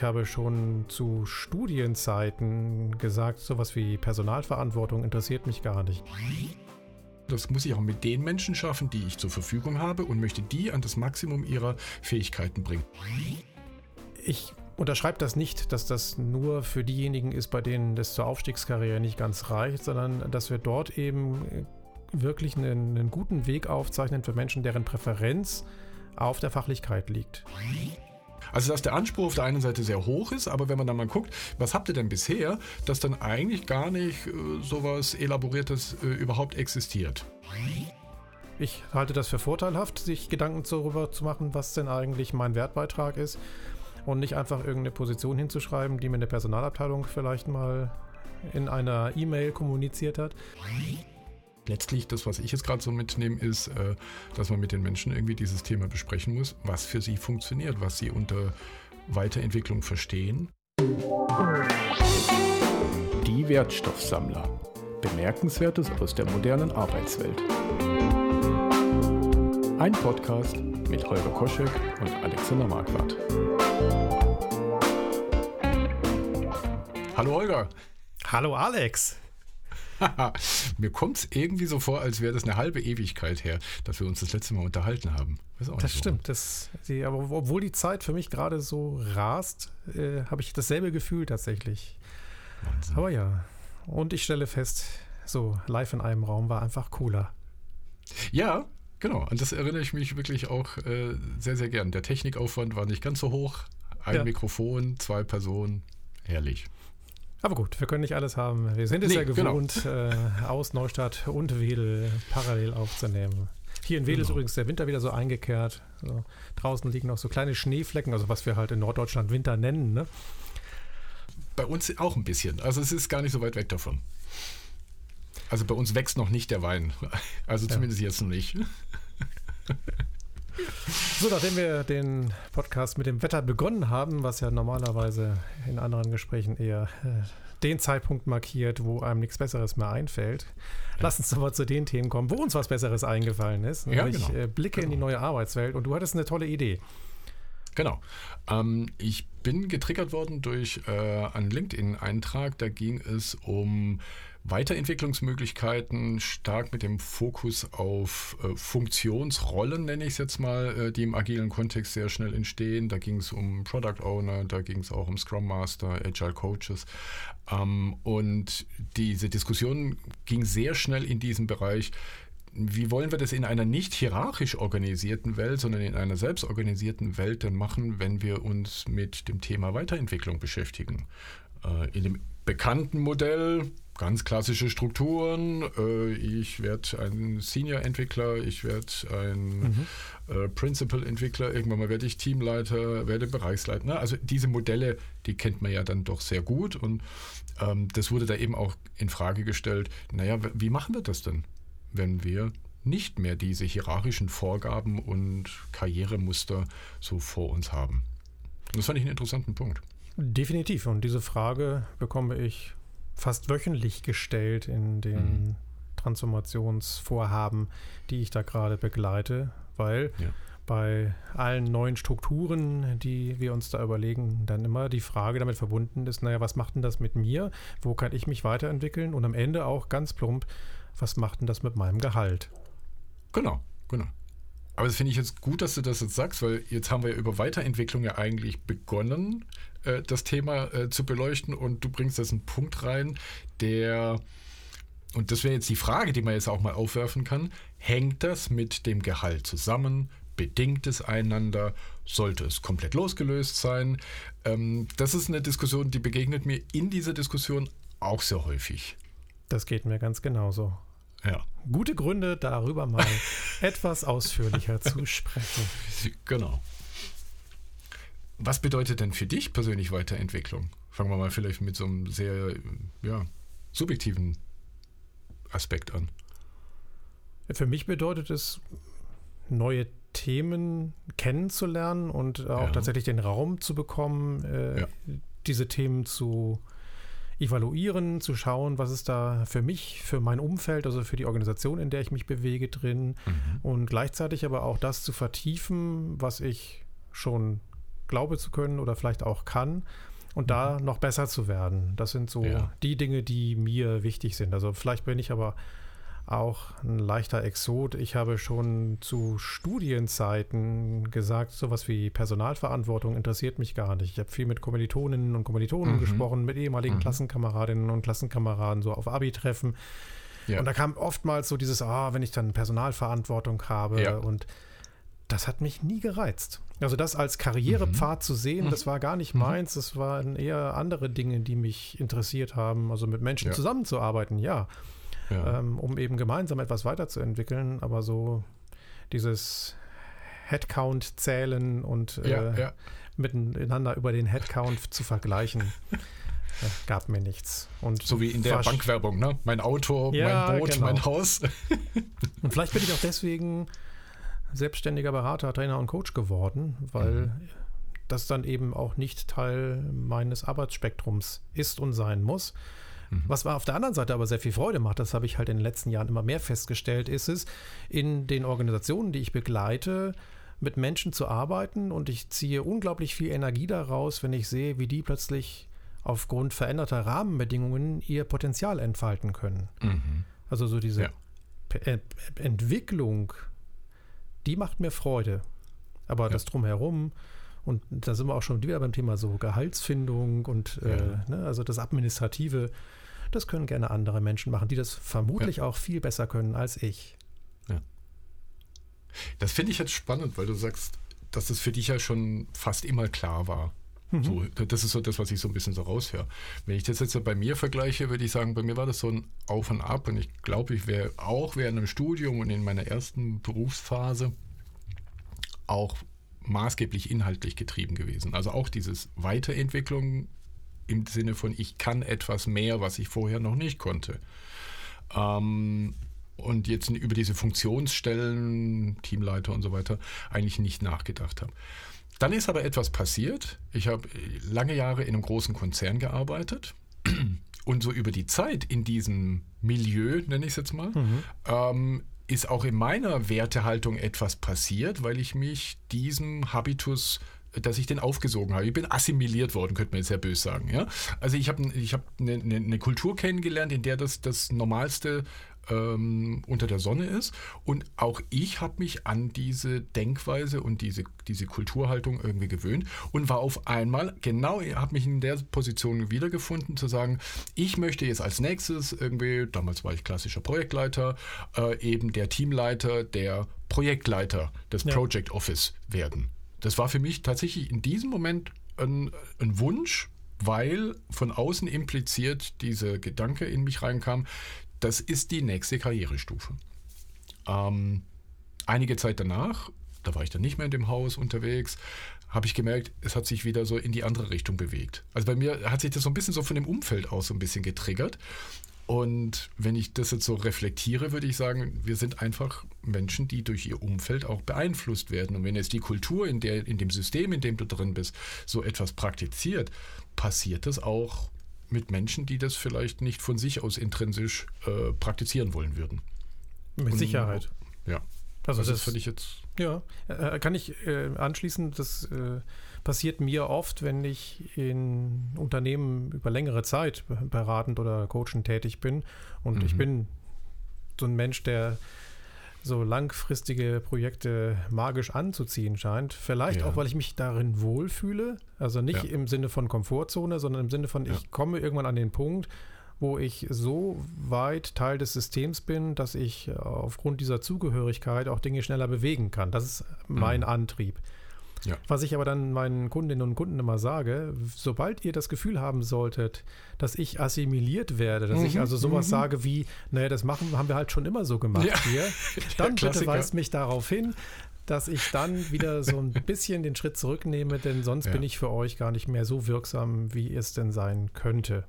ich habe schon zu Studienzeiten gesagt, sowas wie Personalverantwortung interessiert mich gar nicht. Das muss ich auch mit den Menschen schaffen, die ich zur Verfügung habe und möchte die an das Maximum ihrer Fähigkeiten bringen. Ich unterschreibe das nicht, dass das nur für diejenigen ist, bei denen das zur Aufstiegskarriere nicht ganz reicht, sondern dass wir dort eben wirklich einen, einen guten Weg aufzeichnen für Menschen, deren Präferenz auf der Fachlichkeit liegt. Also dass der Anspruch auf der einen Seite sehr hoch ist, aber wenn man dann mal guckt, was habt ihr denn bisher, dass dann eigentlich gar nicht äh, sowas Elaboriertes äh, überhaupt existiert. Ich halte das für vorteilhaft, sich Gedanken darüber zu machen, was denn eigentlich mein Wertbeitrag ist und nicht einfach irgendeine Position hinzuschreiben, die mir eine Personalabteilung vielleicht mal in einer E-Mail kommuniziert hat. Letztlich, das, was ich jetzt gerade so mitnehme, ist, äh, dass man mit den Menschen irgendwie dieses Thema besprechen muss, was für sie funktioniert, was sie unter Weiterentwicklung verstehen. Die Wertstoffsammler. Bemerkenswertes aus der modernen Arbeitswelt. Ein Podcast mit Holger Koschek und Alexander Marquardt. Hallo Holger. Hallo Alex. Mir kommt es irgendwie so vor, als wäre das eine halbe Ewigkeit her, dass wir uns das letzte Mal unterhalten haben. das stimmt. Das, die, aber obwohl die Zeit für mich gerade so rast, äh, habe ich dasselbe Gefühl tatsächlich. Wahnsinn. Aber ja. Und ich stelle fest, so live in einem Raum war einfach cooler. Ja, genau. Und das erinnere ich mich wirklich auch äh, sehr, sehr gern. Der Technikaufwand war nicht ganz so hoch. Ein ja. Mikrofon, zwei Personen. Herrlich. Aber gut, wir können nicht alles haben. Wir sind es nee, ja genau. gewohnt, genau. äh, aus Neustadt und Wedel parallel aufzunehmen. Hier in Wedel genau. ist übrigens der Winter wieder so eingekehrt. So, draußen liegen noch so kleine Schneeflecken, also was wir halt in Norddeutschland Winter nennen. Ne? Bei uns auch ein bisschen. Also es ist gar nicht so weit weg davon. Also bei uns wächst noch nicht der Wein. Also zumindest ja. jetzt noch nicht. So, nachdem wir den Podcast mit dem Wetter begonnen haben, was ja normalerweise in anderen Gesprächen eher äh, den Zeitpunkt markiert, wo einem nichts Besseres mehr einfällt, lass uns aber zu den Themen kommen, wo uns was Besseres eingefallen ist. Ja, ich genau. äh, blicke genau. in die neue Arbeitswelt und du hattest eine tolle Idee. Genau. Ähm, ich bin getriggert worden durch äh, einen LinkedIn-Eintrag. Da ging es um Weiterentwicklungsmöglichkeiten, stark mit dem Fokus auf äh, Funktionsrollen, nenne ich es jetzt mal, äh, die im agilen Kontext sehr schnell entstehen. Da ging es um Product Owner, da ging es auch um Scrum Master, Agile Coaches. Ähm, und diese Diskussion ging sehr schnell in diesem Bereich. Wie wollen wir das in einer nicht hierarchisch organisierten Welt, sondern in einer selbstorganisierten Welt denn machen, wenn wir uns mit dem Thema Weiterentwicklung beschäftigen? Äh, in dem bekannten Modell ganz klassische Strukturen. Äh, ich werde ein Senior-Entwickler, ich werde ein mhm. äh, Principal-Entwickler, irgendwann mal werde ich Teamleiter, werde Bereichsleiter. Ne? Also diese Modelle, die kennt man ja dann doch sehr gut und ähm, das wurde da eben auch in Frage gestellt, naja, wie machen wir das denn, wenn wir nicht mehr diese hierarchischen Vorgaben und Karrieremuster so vor uns haben? Das fand ich einen interessanten Punkt. Definitiv. Und diese Frage bekomme ich fast wöchentlich gestellt in den mhm. Transformationsvorhaben, die ich da gerade begleite, weil ja. bei allen neuen Strukturen, die wir uns da überlegen, dann immer die Frage damit verbunden ist, naja, was macht denn das mit mir? Wo kann ich mich weiterentwickeln? Und am Ende auch ganz plump, was macht denn das mit meinem Gehalt? Genau, genau. Aber das finde ich jetzt gut, dass du das jetzt sagst, weil jetzt haben wir über Weiterentwicklung ja eigentlich begonnen, äh, das Thema äh, zu beleuchten und du bringst jetzt einen Punkt rein, der, und das wäre jetzt die Frage, die man jetzt auch mal aufwerfen kann, hängt das mit dem Gehalt zusammen? Bedingt es einander? Sollte es komplett losgelöst sein? Ähm, das ist eine Diskussion, die begegnet mir in dieser Diskussion auch sehr häufig. Das geht mir ganz genauso. Ja. Gute Gründe, darüber mal etwas ausführlicher zu sprechen. Genau. Was bedeutet denn für dich persönlich Weiterentwicklung? Fangen wir mal vielleicht mit so einem sehr ja, subjektiven Aspekt an. Für mich bedeutet es, neue Themen kennenzulernen und auch ja. tatsächlich den Raum zu bekommen, äh, ja. diese Themen zu evaluieren, zu schauen, was ist da für mich, für mein Umfeld, also für die Organisation, in der ich mich bewege, drin mhm. und gleichzeitig aber auch das zu vertiefen, was ich schon glaube zu können oder vielleicht auch kann und mhm. da noch besser zu werden. Das sind so ja. die Dinge, die mir wichtig sind. Also vielleicht bin ich aber auch ein leichter Exot. Ich habe schon zu Studienzeiten gesagt, sowas wie Personalverantwortung interessiert mich gar nicht. Ich habe viel mit Kommilitoninnen und Kommilitonen mhm. gesprochen, mit ehemaligen mhm. Klassenkameradinnen und Klassenkameraden, so auf Abi-Treffen. Ja. Und da kam oftmals so dieses, ah, wenn ich dann Personalverantwortung habe ja. und das hat mich nie gereizt. Also das als Karrierepfad mhm. zu sehen, mhm. das war gar nicht mhm. meins. Das waren eher andere Dinge, die mich interessiert haben. Also mit Menschen ja. zusammenzuarbeiten, ja ja. ähm, um eben gemeinsam etwas weiterzuentwickeln. Aber so dieses Headcount zählen und äh, ja, ja. miteinander über den Headcount zu vergleichen. gab mir nichts. Und so wie in der Bankwerbung, ne? Mein Auto, ja, mein Boot, genau. mein Haus. und vielleicht bin ich auch deswegen selbstständiger Berater, Trainer und Coach geworden, weil mhm. das dann eben auch nicht Teil meines Arbeitsspektrums ist und sein muss. Mhm. Was auf der anderen Seite aber sehr viel Freude macht, das habe ich halt in den letzten Jahren immer mehr festgestellt, ist es, in den Organisationen, die ich begleite, mit Menschen zu arbeiten und ich ziehe unglaublich viel Energie daraus, wenn ich sehe, wie die plötzlich aufgrund veränderter Rahmenbedingungen ihr Potenzial entfalten können. Mhm. Also so diese ja. Entwicklung, die macht mir Freude. Aber ja. das drumherum, und da sind wir auch schon wieder beim Thema so Gehaltsfindung und äh, ja. äh, ne, also das Administrative, das können gerne andere Menschen machen, die das vermutlich ja. auch viel besser können als ich. Ja. Das finde ich jetzt spannend, weil du sagst, dass es für dich ja schon fast immer klar war. Mhm. So, das ist so das, was ich so ein bisschen so raushöre. Wenn ich das jetzt bei mir vergleiche, würde ich sagen, bei mir war das so ein Auf und Ab und ich glaube, ich wäre auch während dem Studium und in meiner ersten Berufsphase auch maßgeblich inhaltlich getrieben gewesen. Also auch dieses Weiterentwicklung im Sinne von, ich kann etwas mehr, was ich vorher noch nicht konnte. Ähm, und jetzt über diese Funktionsstellen, Teamleiter und so weiter, eigentlich nicht nachgedacht habe. Dann ist aber etwas passiert. Ich habe lange Jahre in einem großen Konzern gearbeitet und so über die Zeit in diesem Milieu, nenne ich es jetzt mal, mhm. ähm, ist auch in meiner Wertehaltung etwas passiert, weil ich mich diesem Habitus dass ich den aufgesogen habe. Ich bin assimiliert worden, könnte man jetzt sehr böse sagen. Ja? Also ich habe ich hab eine, eine, Kultur kennengelernt, in der das das Normalste ähm, unter der Sonne ist. Und auch ich habe mich an diese Denkweise und diese, diese Kulturhaltung irgendwie gewöhnt und war auf einmal genau, habe mich in der Position wiedergefunden, zu sagen, ich möchte jetzt als nächstes irgendwie, damals war ich klassischer Projektleiter, äh, eben der Teamleiter, der Projektleiter des ja. Project Office werden. Das war für mich tatsächlich in diesem Moment ein, ein Wunsch, weil von außen impliziert dieser Gedanke in mich reinkam, das ist die nächste Karrierestufe. Ähm, einige Zeit danach, da war ich dann nicht mehr in dem Haus unterwegs, habe ich gemerkt, es hat sich wieder so in die andere Richtung bewegt. Also bei mir hat sich das so ein bisschen so von dem Umfeld aus so ein bisschen getriggert. Und wenn ich das jetzt so reflektiere, würde ich sagen, wir sind einfach Menschen, die durch ihr Umfeld auch beeinflusst werden. Und wenn jetzt die Kultur in, der, in dem System, in dem du drin bist, so etwas praktiziert, passiert das auch mit Menschen, die das vielleicht nicht von sich aus intrinsisch äh, praktizieren wollen würden. Mit Und, Sicherheit. Ja. Also, also das, das finde ich jetzt. Ja, äh, kann ich äh, anschließen. Das äh, passiert mir oft, wenn ich in Unternehmen über längere Zeit beratend oder coachend tätig bin. Und mhm. ich bin so ein Mensch, der so langfristige Projekte magisch anzuziehen scheint. Vielleicht ja. auch, weil ich mich darin wohlfühle. Also nicht ja. im Sinne von Komfortzone, sondern im Sinne von, ja. ich komme irgendwann an den Punkt, wo ich so weit Teil des Systems bin, dass ich aufgrund dieser Zugehörigkeit auch Dinge schneller bewegen kann. Das ist mein mhm. Antrieb. Ja. Was ich aber dann meinen Kundinnen und Kunden immer sage, sobald ihr das Gefühl haben solltet, dass ich assimiliert werde, dass mhm, ich also sowas mhm. sage wie, naja, das machen, haben wir halt schon immer so gemacht ja. hier, dann bitte weist mich darauf hin, dass ich dann wieder so ein bisschen den Schritt zurücknehme, denn sonst ja. bin ich für euch gar nicht mehr so wirksam, wie es denn sein könnte.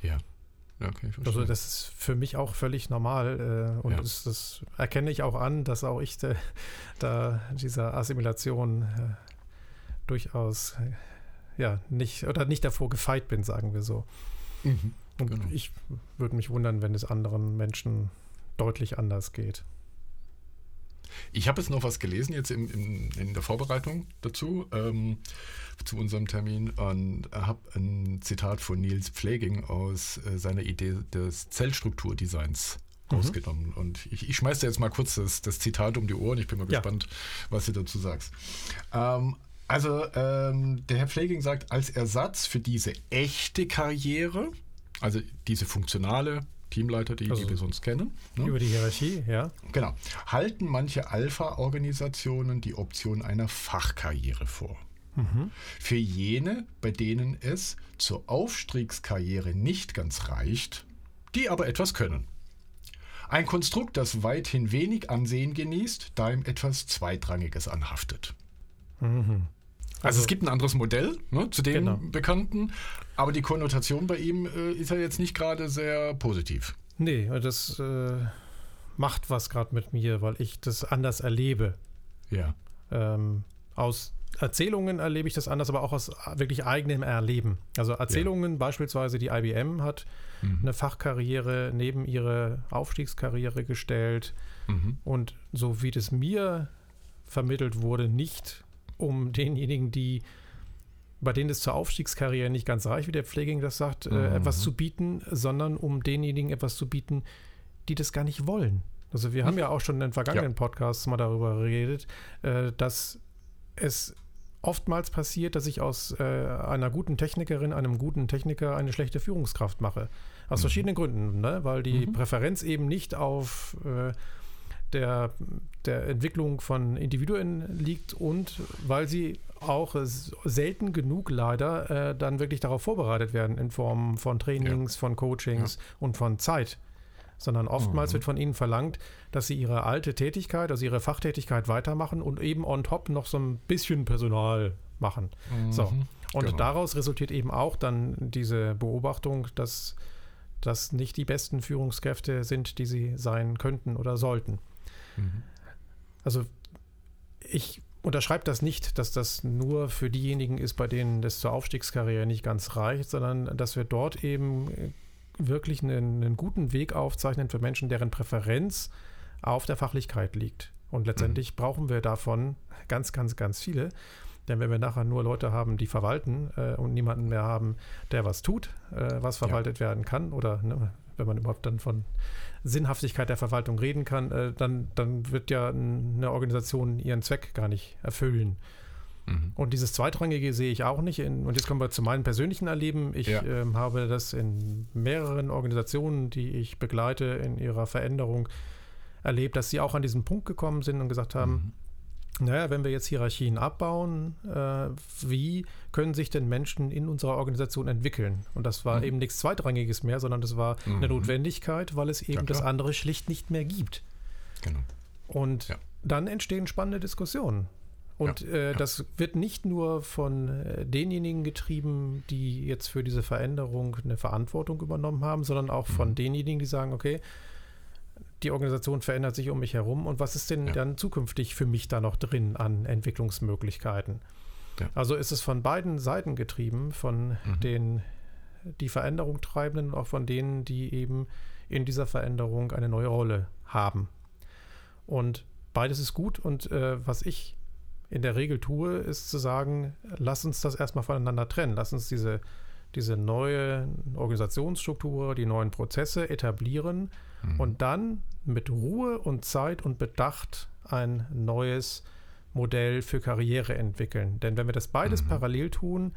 Ja. Okay, also das ist für mich auch völlig normal äh, und ja. das, das, erkenne ich auch an, dass auch ich de, da dieser Assimilation äh, durchaus äh, ja nicht oder nicht davor gefeit bin, sagen wir so. Mhm, und genau. ich würde mich wundern, wenn es anderen Menschen deutlich anders geht. Ich habe jetzt noch was gelesen jetzt im, im, in der Vorbereitung dazu, ähm, zu unserem Termin und habe ein Zitat von Niels Pfleging aus äh, seiner Idee des Zellstrukturdesigns mhm. rausgenommen. Und ich, ich schmeiße jetzt mal kurz das, das, Zitat um die Ohren. Ich bin mal ja. gespannt, was du dazu sagst. Ähm, also ähm, der Herr Pfleging sagt, als Ersatz für diese echte Karriere, also diese funktionale Teamleiter, die, also die wir sonst kennen. Ne? Über die Hierarchie, ja. Genau. Halten manche Alpha-Organisationen die Option einer Fachkarriere vor. Mhm. Für jene, bei denen es zur Aufstiegskarriere nicht ganz reicht, die aber etwas können. Ein Konstrukt, das weithin wenig Ansehen genießt, da ihm etwas Zweitrangiges anhaftet. Mhm. Also, also, es gibt ein anderes Modell ne, zu dem genau. bekannten, aber die Konnotation bei ihm äh, ist ja jetzt nicht gerade sehr positiv. Nee, das äh, macht was gerade mit mir, weil ich das anders erlebe. Ja. Ähm, aus Erzählungen erlebe ich das anders, aber auch aus wirklich eigenem Erleben. Also Erzählungen, ja. beispielsweise die IBM hat mhm. eine Fachkarriere neben ihre Aufstiegskarriere gestellt mhm. und so wie das mir vermittelt wurde, nicht um denjenigen, die bei denen es zur Aufstiegskarriere nicht ganz reicht, wie der Pfleging das sagt, äh, mhm. äh, etwas zu bieten, sondern um denjenigen etwas zu bieten, die das gar nicht wollen. Also wir mhm. haben ja auch schon in den vergangenen ja. Podcasts mal darüber geredet, äh, dass es oftmals passiert, dass ich aus äh, einer guten Technikerin, einem guten Techniker eine schlechte Führungskraft mache. Aus mhm. verschiedenen Gründen, ne? weil die mhm. Präferenz eben nicht auf äh, der, der Entwicklung von Individuen liegt und weil sie auch selten genug leider äh, dann wirklich darauf vorbereitet werden in Form von Trainings, ja. von Coachings ja. und von Zeit. Sondern oftmals mhm. wird von ihnen verlangt, dass sie ihre alte Tätigkeit, also ihre Fachtätigkeit weitermachen und eben on top noch so ein bisschen Personal machen. Mhm. So. Und genau. daraus resultiert eben auch dann diese Beobachtung, dass das nicht die besten Führungskräfte sind, die sie sein könnten oder sollten. Mhm. Also ich unterschreibe das nicht, dass das nur für diejenigen ist, bei denen das zur Aufstiegskarriere nicht ganz reicht, sondern dass wir dort eben wirklich einen, einen guten Weg aufzeichnen für Menschen, deren Präferenz auf der Fachlichkeit liegt. Und letztendlich mhm. brauchen wir davon ganz, ganz, ganz viele. Denn wenn wir nachher nur Leute haben, die verwalten äh, und niemanden mehr haben, der was tut, äh, was verwaltet ja. werden kann, oder ne, wenn man überhaupt dann von Sinnhaftigkeit der Verwaltung reden kann, äh, dann, dann wird ja eine Organisation ihren Zweck gar nicht erfüllen. Mhm. Und dieses Zweitrangige sehe ich auch nicht. In, und jetzt kommen wir zu meinem persönlichen Erleben. Ich ja. ähm, habe das in mehreren Organisationen, die ich begleite in ihrer Veränderung, erlebt, dass sie auch an diesen Punkt gekommen sind und gesagt haben, mhm naja, wenn wir jetzt Hierarchien abbauen, äh, wie können sich denn Menschen in unserer Organisation entwickeln? Und das war mhm. eben nichts Zweitrangiges mehr, sondern das war mhm. eine Notwendigkeit, weil es eben ja, das andere schlicht nicht mehr gibt. Genau. Und ja. dann entstehen spannende Diskussionen. Und ja, äh, das wird nicht nur von äh, denjenigen getrieben, die jetzt für diese Veränderung eine Verantwortung übernommen haben, sondern auch von mhm. denjenigen, die sagen, okay, die Organisation verändert sich um mich herum und was ist denn ja. dann zukünftig für mich da noch drin an Entwicklungsmöglichkeiten? Ja. Also ist es von beiden Seiten getrieben, von mhm. den die Veränderung treibenden und auch von denen, die eben in dieser Veränderung eine neue Rolle haben. Und beides ist gut und äh, was ich in der Regel tue, ist zu sagen, lass uns das erstmal voneinander trennen, lass uns diese, diese neue Organisationsstruktur, die neuen Prozesse etablieren mhm. und dann mit Ruhe und Zeit und Bedacht ein neues Modell für Karriere entwickeln. Denn wenn wir das beides mhm. parallel tun,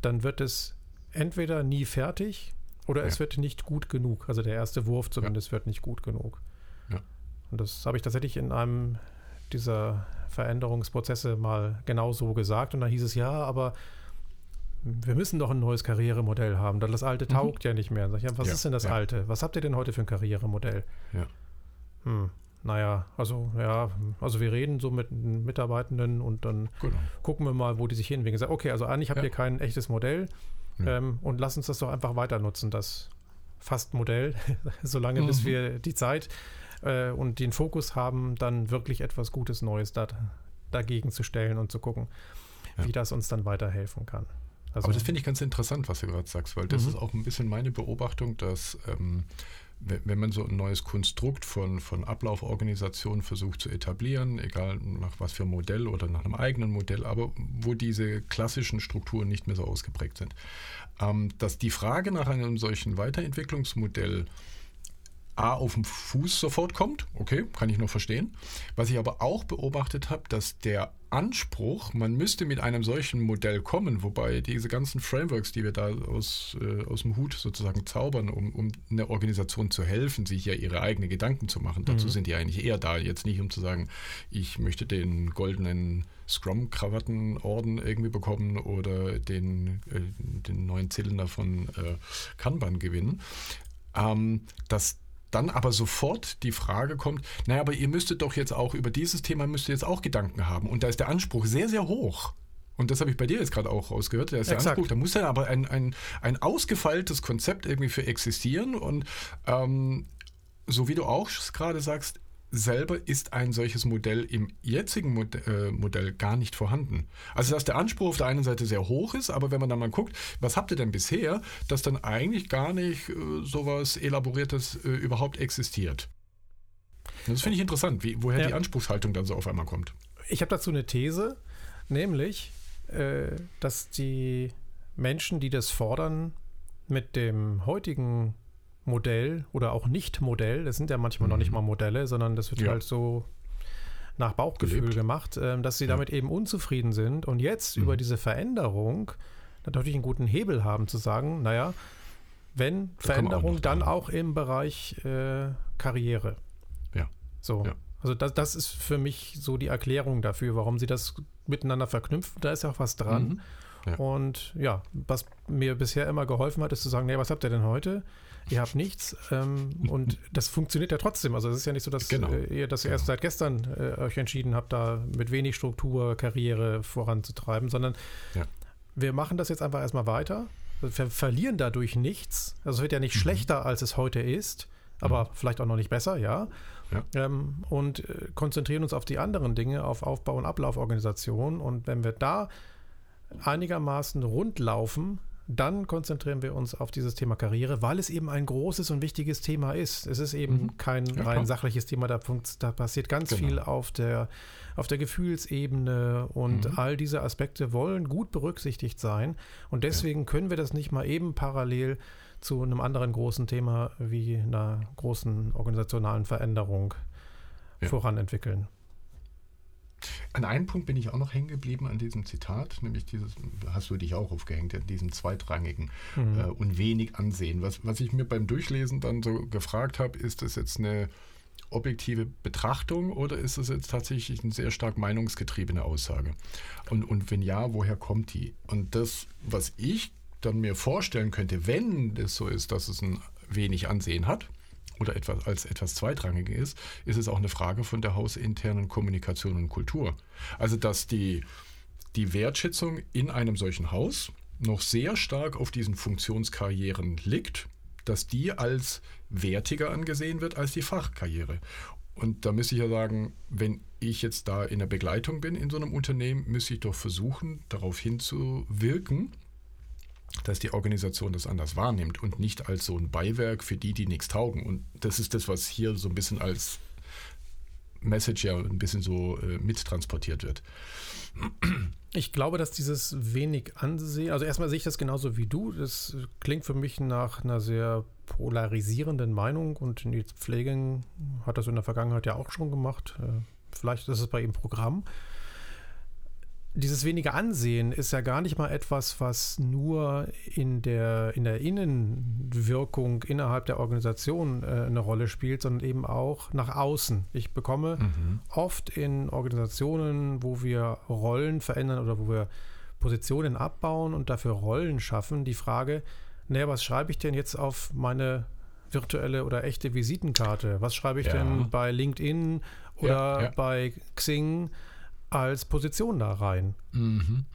dann wird es entweder nie fertig oder ja. es wird nicht gut genug. Also der erste Wurf zumindest ja. wird nicht gut genug. Ja. Und das habe ich tatsächlich in einem dieser Veränderungsprozesse mal genauso gesagt. Und da hieß es ja, aber wir müssen doch ein neues Karrieremodell haben. Das alte mhm. taugt mhm. ja nicht mehr. Sag ich, was ja, ist denn das ja. alte? Was habt ihr denn heute für ein Karrieremodell? Ja. Hm, naja, also ja, also wir reden so mit Mitarbeitenden und dann genau. gucken wir mal, wo die sich hinwegen. Sag, okay, also eigentlich habt ja. ihr kein echtes Modell ähm, und lasst uns das doch einfach weiter nutzen, das Fast-Modell, solange mhm. bis wir die Zeit äh, und den Fokus haben, dann wirklich etwas Gutes Neues da, dagegen zu stellen und zu gucken, wie das uns dann weiterhelfen kann. Also, Aber das finde ich ganz interessant, was du gerade sagst, weil das mhm. ist auch ein bisschen meine Beobachtung, dass ähm, wenn man so ein neues Konstrukt von, von Ablauforganisationen versucht zu etablieren, egal nach was für Modell oder nach einem eigenen Modell, aber wo diese klassischen Strukturen nicht mehr so ausgeprägt sind, ähm, dass die Frage nach einem solchen Weiterentwicklungsmodell A auf den Fuß sofort kommt, okay, kann ich noch verstehen. Was ich aber auch beobachtet habe, dass der Anspruch, man müsste mit einem solchen Modell kommen, wobei diese ganzen Frameworks, die wir da aus, äh, aus dem Hut sozusagen zaubern, um, um einer Organisation zu helfen, sich ja ihre eigenen Gedanken zu machen, dazu mhm. sind die eigentlich eher da, jetzt nicht um zu sagen, ich möchte den goldenen Scrum-Krawattenorden irgendwie bekommen oder den, äh, den neuen Zylinder von äh, Kanban gewinnen. Ähm, dass dann aber sofort die Frage kommt, naja, aber ihr müsstet doch jetzt auch über dieses Thema müsst ihr jetzt auch Gedanken haben. Und da ist der Anspruch sehr, sehr hoch. Und das habe ich bei dir jetzt gerade auch rausgehört. Da ist Exakt. der Anspruch, da muss dann aber ein, ein, ein ausgefeiltes Konzept irgendwie für existieren. Und ähm, so wie du auch gerade sagst, selber ist ein solches Modell im jetzigen Mod äh, Modell gar nicht vorhanden. Also dass der Anspruch auf der einen Seite sehr hoch ist, aber wenn man dann mal guckt, was habt ihr denn bisher, dass dann eigentlich gar nicht äh, sowas Elaboriertes äh, überhaupt existiert. Das finde ich interessant, wie, woher ja. die Anspruchshaltung dann so auf einmal kommt. Ich habe dazu eine These, nämlich, äh, dass die Menschen, die das fordern, mit dem heutigen Modell oder auch Nicht-Modell, das sind ja manchmal mhm. noch nicht mhm. mal Modelle, sondern das wird ja. halt so nach Bauchgefühl Gelebt. gemacht, äh, dass sie ja. damit eben unzufrieden sind und jetzt mhm. über diese Veränderung natürlich einen guten Hebel haben zu sagen, naja, wenn da Veränderung, dann auch im Bereich äh, Karriere. Ja. So. Ja. Also das, das ist für mich so die Erklärung dafür, warum sie das miteinander verknüpfen. Da ist ja auch was dran. Mhm. Ja. Und ja, was mir bisher immer geholfen hat, ist zu sagen, nee, was habt ihr denn heute? Ihr habt nichts. Ähm, und das funktioniert ja trotzdem. Also es ist ja nicht so, dass genau. äh, ihr das genau. erst seit gestern äh, euch entschieden habt, da mit wenig Struktur Karriere voranzutreiben, sondern ja. wir machen das jetzt einfach erstmal weiter. Wir verlieren dadurch nichts. Also es wird ja nicht mhm. schlechter, als es heute ist, aber mhm. vielleicht auch noch nicht besser, ja. ja. Ähm, und äh, konzentrieren uns auf die anderen Dinge, auf Aufbau- und Ablauforganisation. Und wenn wir da einigermaßen rund laufen, dann konzentrieren wir uns auf dieses Thema Karriere, weil es eben ein großes und wichtiges Thema ist. Es ist eben mhm. kein ja, rein sachliches Thema, da, da passiert ganz genau. viel auf der, auf der Gefühlsebene und mhm. all diese Aspekte wollen gut berücksichtigt sein. Und deswegen ja. können wir das nicht mal eben parallel zu einem anderen großen Thema wie einer großen organisationalen Veränderung ja. voranentwickeln. An einem Punkt bin ich auch noch hängen geblieben an diesem Zitat, nämlich dieses, hast du dich auch aufgehängt, an diesem zweitrangigen mhm. äh, und wenig Ansehen. Was, was ich mir beim Durchlesen dann so gefragt habe, ist das jetzt eine objektive Betrachtung oder ist das jetzt tatsächlich eine sehr stark meinungsgetriebene Aussage? Und, und wenn ja, woher kommt die? Und das, was ich dann mir vorstellen könnte, wenn das so ist, dass es ein wenig Ansehen hat, oder etwas, als etwas Zweitrangige ist, ist es auch eine Frage von der hausinternen Kommunikation und Kultur. Also dass die, die Wertschätzung in einem solchen Haus noch sehr stark auf diesen Funktionskarrieren liegt, dass die als wertiger angesehen wird als die Fachkarriere. Und da müsste ich ja sagen, wenn ich jetzt da in der Begleitung bin in so einem Unternehmen, müsste ich doch versuchen, darauf hinzuwirken, dass die Organisation das anders wahrnimmt und nicht als so ein Beiwerk für die, die nichts taugen. Und das ist das, was hier so ein bisschen als Message ja ein bisschen so äh, mittransportiert wird. Ich glaube, dass dieses wenig Ansehen, also erstmal sehe ich das genauso wie du. Das klingt für mich nach einer sehr polarisierenden Meinung und Nils Pfleging hat das in der Vergangenheit ja auch schon gemacht. Äh, vielleicht ist es bei ihm Programm dieses wenige Ansehen ist ja gar nicht mal etwas, was nur in der, in der Innenwirkung innerhalb der Organisation äh, eine Rolle spielt, sondern eben auch nach außen. Ich bekomme mhm. oft in Organisationen, wo wir Rollen verändern oder wo wir Positionen abbauen und dafür Rollen schaffen, die Frage, naja, was schreibe ich denn jetzt auf meine virtuelle oder echte Visitenkarte? Was schreibe ich ja. denn bei LinkedIn oder ja, ja. bei Xing? Als Position da rein? Mhm.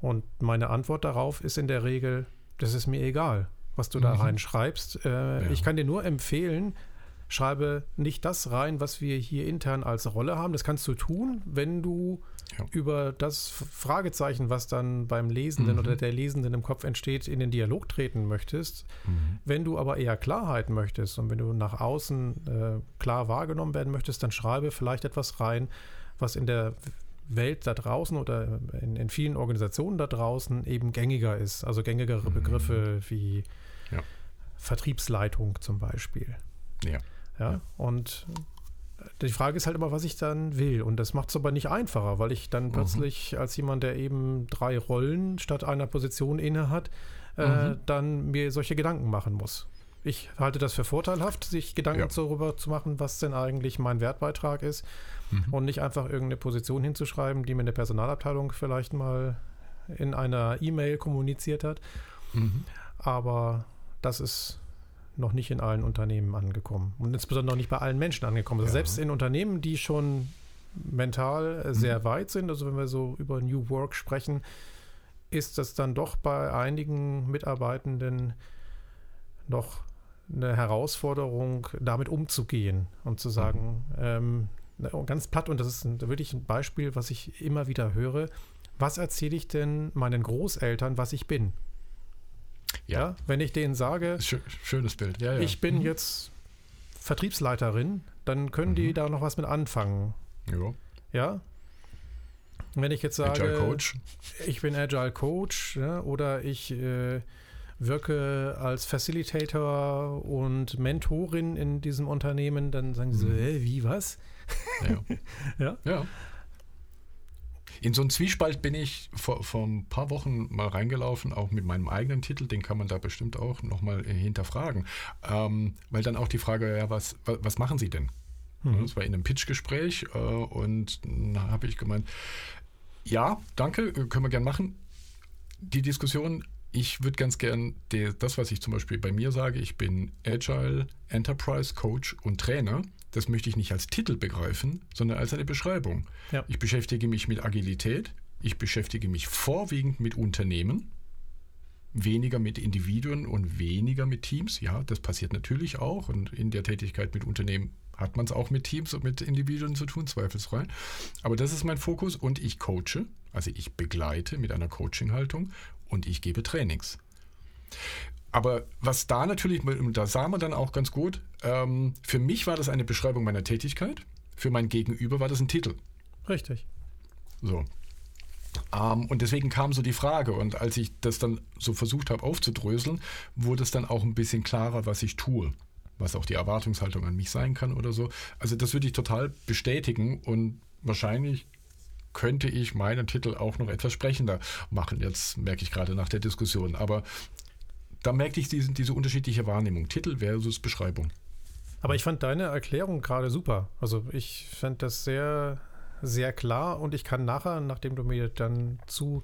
Und meine Antwort darauf ist in der Regel, das ist mir egal, was du mhm. da reinschreibst. Äh, ja. Ich kann dir nur empfehlen, schreibe nicht das rein, was wir hier intern als Rolle haben. Das kannst du tun, wenn du ja. über das Fragezeichen, was dann beim Lesenden mhm. oder der Lesenden im Kopf entsteht, in den Dialog treten möchtest. Mhm. Wenn du aber eher Klarheit möchtest und wenn du nach außen äh, klar wahrgenommen werden möchtest, dann schreibe vielleicht etwas rein, was in der Welt da draußen oder in, in vielen Organisationen da draußen eben gängiger ist. Also gängigere mhm. Begriffe wie ja. Vertriebsleitung zum Beispiel. Ja. ja. Ja, und die Frage ist halt immer, was ich dann will. Und das macht es aber nicht einfacher, weil ich dann mhm. plötzlich als jemand, der eben drei Rollen statt einer Position inne hat, äh, mhm. dann mir solche Gedanken machen muss. Ich halte das für vorteilhaft, sich Gedanken ja. darüber zu machen, was denn eigentlich mein Wertbeitrag ist mhm. und nicht einfach irgendeine Position hinzuschreiben, die mir eine Personalabteilung vielleicht mal in einer E-Mail kommuniziert hat. Mhm. Aber das ist noch nicht in allen Unternehmen angekommen und insbesondere noch nicht bei allen Menschen angekommen. Also ja. Selbst in Unternehmen, die schon mental mhm. sehr weit sind, also wenn wir so über New Work sprechen, ist das dann doch bei einigen Mitarbeitenden noch eine Herausforderung, damit umzugehen und zu sagen, mhm. ähm, ganz platt, und das ist wirklich ein Beispiel, was ich immer wieder höre, was erzähle ich denn meinen Großeltern, was ich bin? Ja, ja wenn ich denen sage, schönes Bild. Ja, ja. ich bin mhm. jetzt Vertriebsleiterin, dann können mhm. die da noch was mit anfangen. Ja. Ja. Wenn ich jetzt sage, Agile Coach. ich bin Agile Coach ja, oder ich äh, wirke als Facilitator und Mentorin in diesem Unternehmen, dann sagen sie, so, äh, wie was? Ja. ja. ja. In so einen Zwiespalt bin ich vor, vor ein paar Wochen mal reingelaufen, auch mit meinem eigenen Titel, den kann man da bestimmt auch nochmal äh, hinterfragen. Ähm, weil dann auch die Frage, ja, was, was machen Sie denn? Mhm. Das war in einem Pitchgespräch äh, und da habe ich gemeint, ja, danke, können wir gern machen. Die Diskussion ich würde ganz gern die, das, was ich zum Beispiel bei mir sage, ich bin Agile Enterprise Coach und Trainer, das möchte ich nicht als Titel begreifen, sondern als eine Beschreibung. Ja. Ich beschäftige mich mit Agilität, ich beschäftige mich vorwiegend mit Unternehmen, weniger mit Individuen und weniger mit Teams. Ja, das passiert natürlich auch und in der Tätigkeit mit Unternehmen hat man es auch mit Teams und mit Individuen zu tun, zweifelsfrei. Aber das ist mein Fokus und ich coache, also ich begleite mit einer Coaching-Haltung und ich gebe Trainings. Aber was da natürlich, da sah man dann auch ganz gut, ähm, für mich war das eine Beschreibung meiner Tätigkeit, für mein Gegenüber war das ein Titel. Richtig. So. Ähm, und deswegen kam so die Frage, und als ich das dann so versucht habe aufzudröseln, wurde es dann auch ein bisschen klarer, was ich tue was auch die Erwartungshaltung an mich sein kann oder so. Also das würde ich total bestätigen und wahrscheinlich könnte ich meinen Titel auch noch etwas sprechender machen. Jetzt merke ich gerade nach der Diskussion. Aber da merkte ich diese, diese unterschiedliche Wahrnehmung. Titel versus Beschreibung. Aber ich fand deine Erklärung gerade super. Also ich fand das sehr, sehr klar und ich kann nachher, nachdem du mir dann zu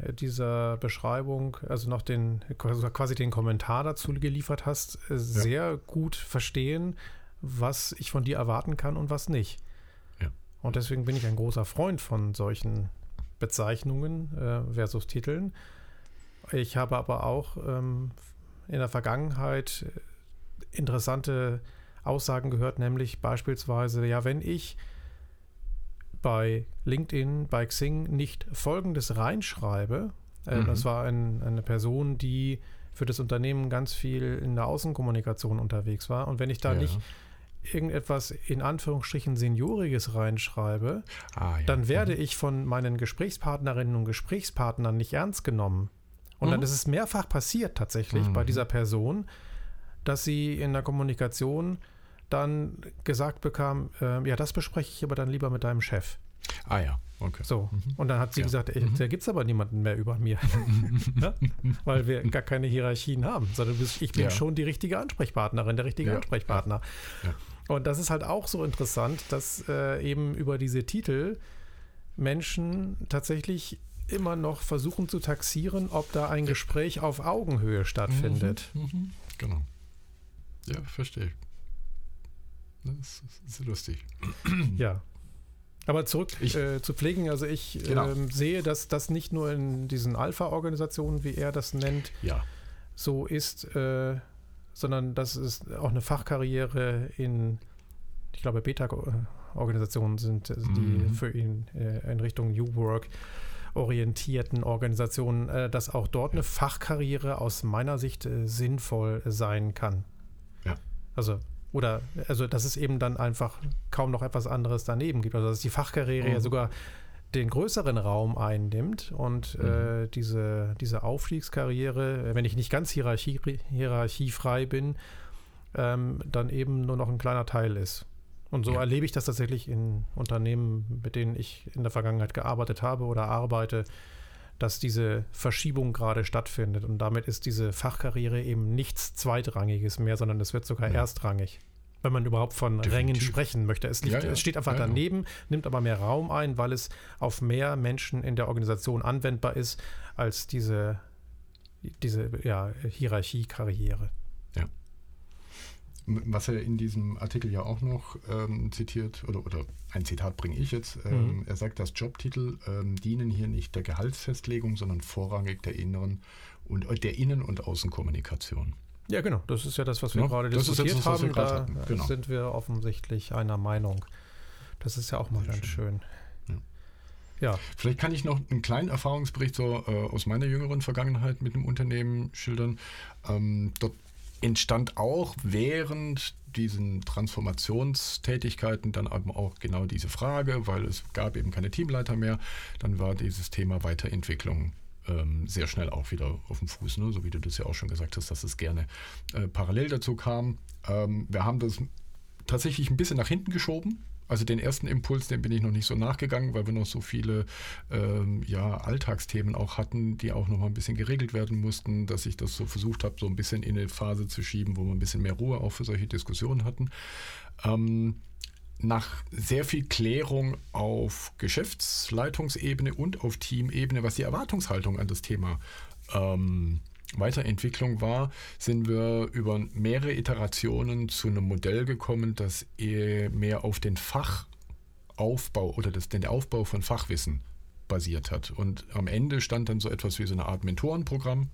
äh, dieser Beschreibung, also noch den also quasi den Kommentar dazu geliefert hast, äh, sehr ja. gut verstehen, was ich von dir erwarten kann und was nicht. Und deswegen bin ich ein großer Freund von solchen Bezeichnungen äh, versus Titeln. Ich habe aber auch ähm, in der Vergangenheit interessante Aussagen gehört, nämlich beispielsweise, ja, wenn ich bei LinkedIn, bei Xing nicht Folgendes reinschreibe, äh, mhm. das war ein, eine Person, die für das Unternehmen ganz viel in der Außenkommunikation unterwegs war. Und wenn ich da ja. nicht irgendetwas in Anführungsstrichen Senioriges reinschreibe, ah, ja. dann werde mhm. ich von meinen Gesprächspartnerinnen und Gesprächspartnern nicht ernst genommen. Und mhm. dann ist es mehrfach passiert tatsächlich mhm. bei dieser Person, dass sie in der Kommunikation dann gesagt bekam, äh, ja, das bespreche ich aber dann lieber mit deinem Chef. Ah ja, okay. So, mhm. und dann hat sie ja. gesagt, ey, mhm. da gibt es aber niemanden mehr über mir, ja? weil wir gar keine Hierarchien haben, sondern ich bin ja. schon die richtige Ansprechpartnerin, der richtige Ansprechpartner. Und das ist halt auch so interessant, dass äh, eben über diese Titel Menschen tatsächlich immer noch versuchen zu taxieren, ob da ein Gespräch auf Augenhöhe stattfindet. Mhm, mhm, genau. Ja, verstehe ich. Das ist lustig. Ja. Aber zurück ich, äh, zu pflegen, also ich genau. ähm, sehe, dass das nicht nur in diesen Alpha-Organisationen, wie er das nennt, ja. so ist, äh, sondern das ist auch eine Fachkarriere in, ich glaube, Beta-Organisationen sind, die mhm. für ihn äh, in Richtung New Work orientierten Organisationen, äh, dass auch dort eine Fachkarriere aus meiner Sicht äh, sinnvoll sein kann. Ja. Also oder also dass es eben dann einfach kaum noch etwas anderes daneben gibt. Also dass die Fachkarriere mhm. ja sogar den größeren Raum einnimmt und mhm. äh, diese, diese Aufstiegskarriere, wenn ich nicht ganz hierarchie, hierarchiefrei bin, ähm, dann eben nur noch ein kleiner Teil ist. Und so ja. erlebe ich das tatsächlich in Unternehmen, mit denen ich in der Vergangenheit gearbeitet habe oder arbeite, dass diese Verschiebung gerade stattfindet. Und damit ist diese Fachkarriere eben nichts Zweitrangiges mehr, sondern es wird sogar ja. erstrangig. Wenn man überhaupt von Definitiv. Rängen sprechen möchte. Es, liegt, ja, es steht einfach daneben, nimmt aber mehr Raum ein, weil es auf mehr Menschen in der Organisation anwendbar ist als diese, diese ja, Hierarchiekarriere. Was er in diesem Artikel ja auch noch ähm, zitiert, oder, oder ein Zitat bringe ich jetzt, ähm, mhm. er sagt, dass Jobtitel ähm, dienen hier nicht der Gehaltsfestlegung, sondern vorrangig der inneren und äh, der Innen- und Außenkommunikation. Ja, genau. Das ist ja das, was wir ja, gerade diskutiert das, haben. Da genau. sind wir offensichtlich einer Meinung. Das ist ja auch mal Sehr ganz schön. schön. Ja. ja. Vielleicht kann ich noch einen kleinen Erfahrungsbericht so äh, aus meiner jüngeren Vergangenheit mit dem Unternehmen schildern. Ähm, dort entstand auch während diesen Transformationstätigkeiten dann eben auch genau diese Frage, weil es gab eben keine Teamleiter mehr. Dann war dieses Thema Weiterentwicklung ähm, sehr schnell auch wieder auf dem Fuß, ne? so wie du das ja auch schon gesagt hast, dass es gerne äh, parallel dazu kam. Ähm, wir haben das tatsächlich ein bisschen nach hinten geschoben, also den ersten Impuls, den bin ich noch nicht so nachgegangen, weil wir noch so viele ähm, ja, Alltagsthemen auch hatten, die auch noch mal ein bisschen geregelt werden mussten, dass ich das so versucht habe, so ein bisschen in eine Phase zu schieben, wo wir ein bisschen mehr Ruhe auch für solche Diskussionen hatten. Ähm, nach sehr viel Klärung auf Geschäftsleitungsebene und auf Teamebene, was die Erwartungshaltung an das Thema ähm, Weiterentwicklung war, sind wir über mehrere Iterationen zu einem Modell gekommen, das eher mehr auf den Fachaufbau oder das, den Aufbau von Fachwissen basiert hat. Und am Ende stand dann so etwas wie so eine Art Mentorenprogramm,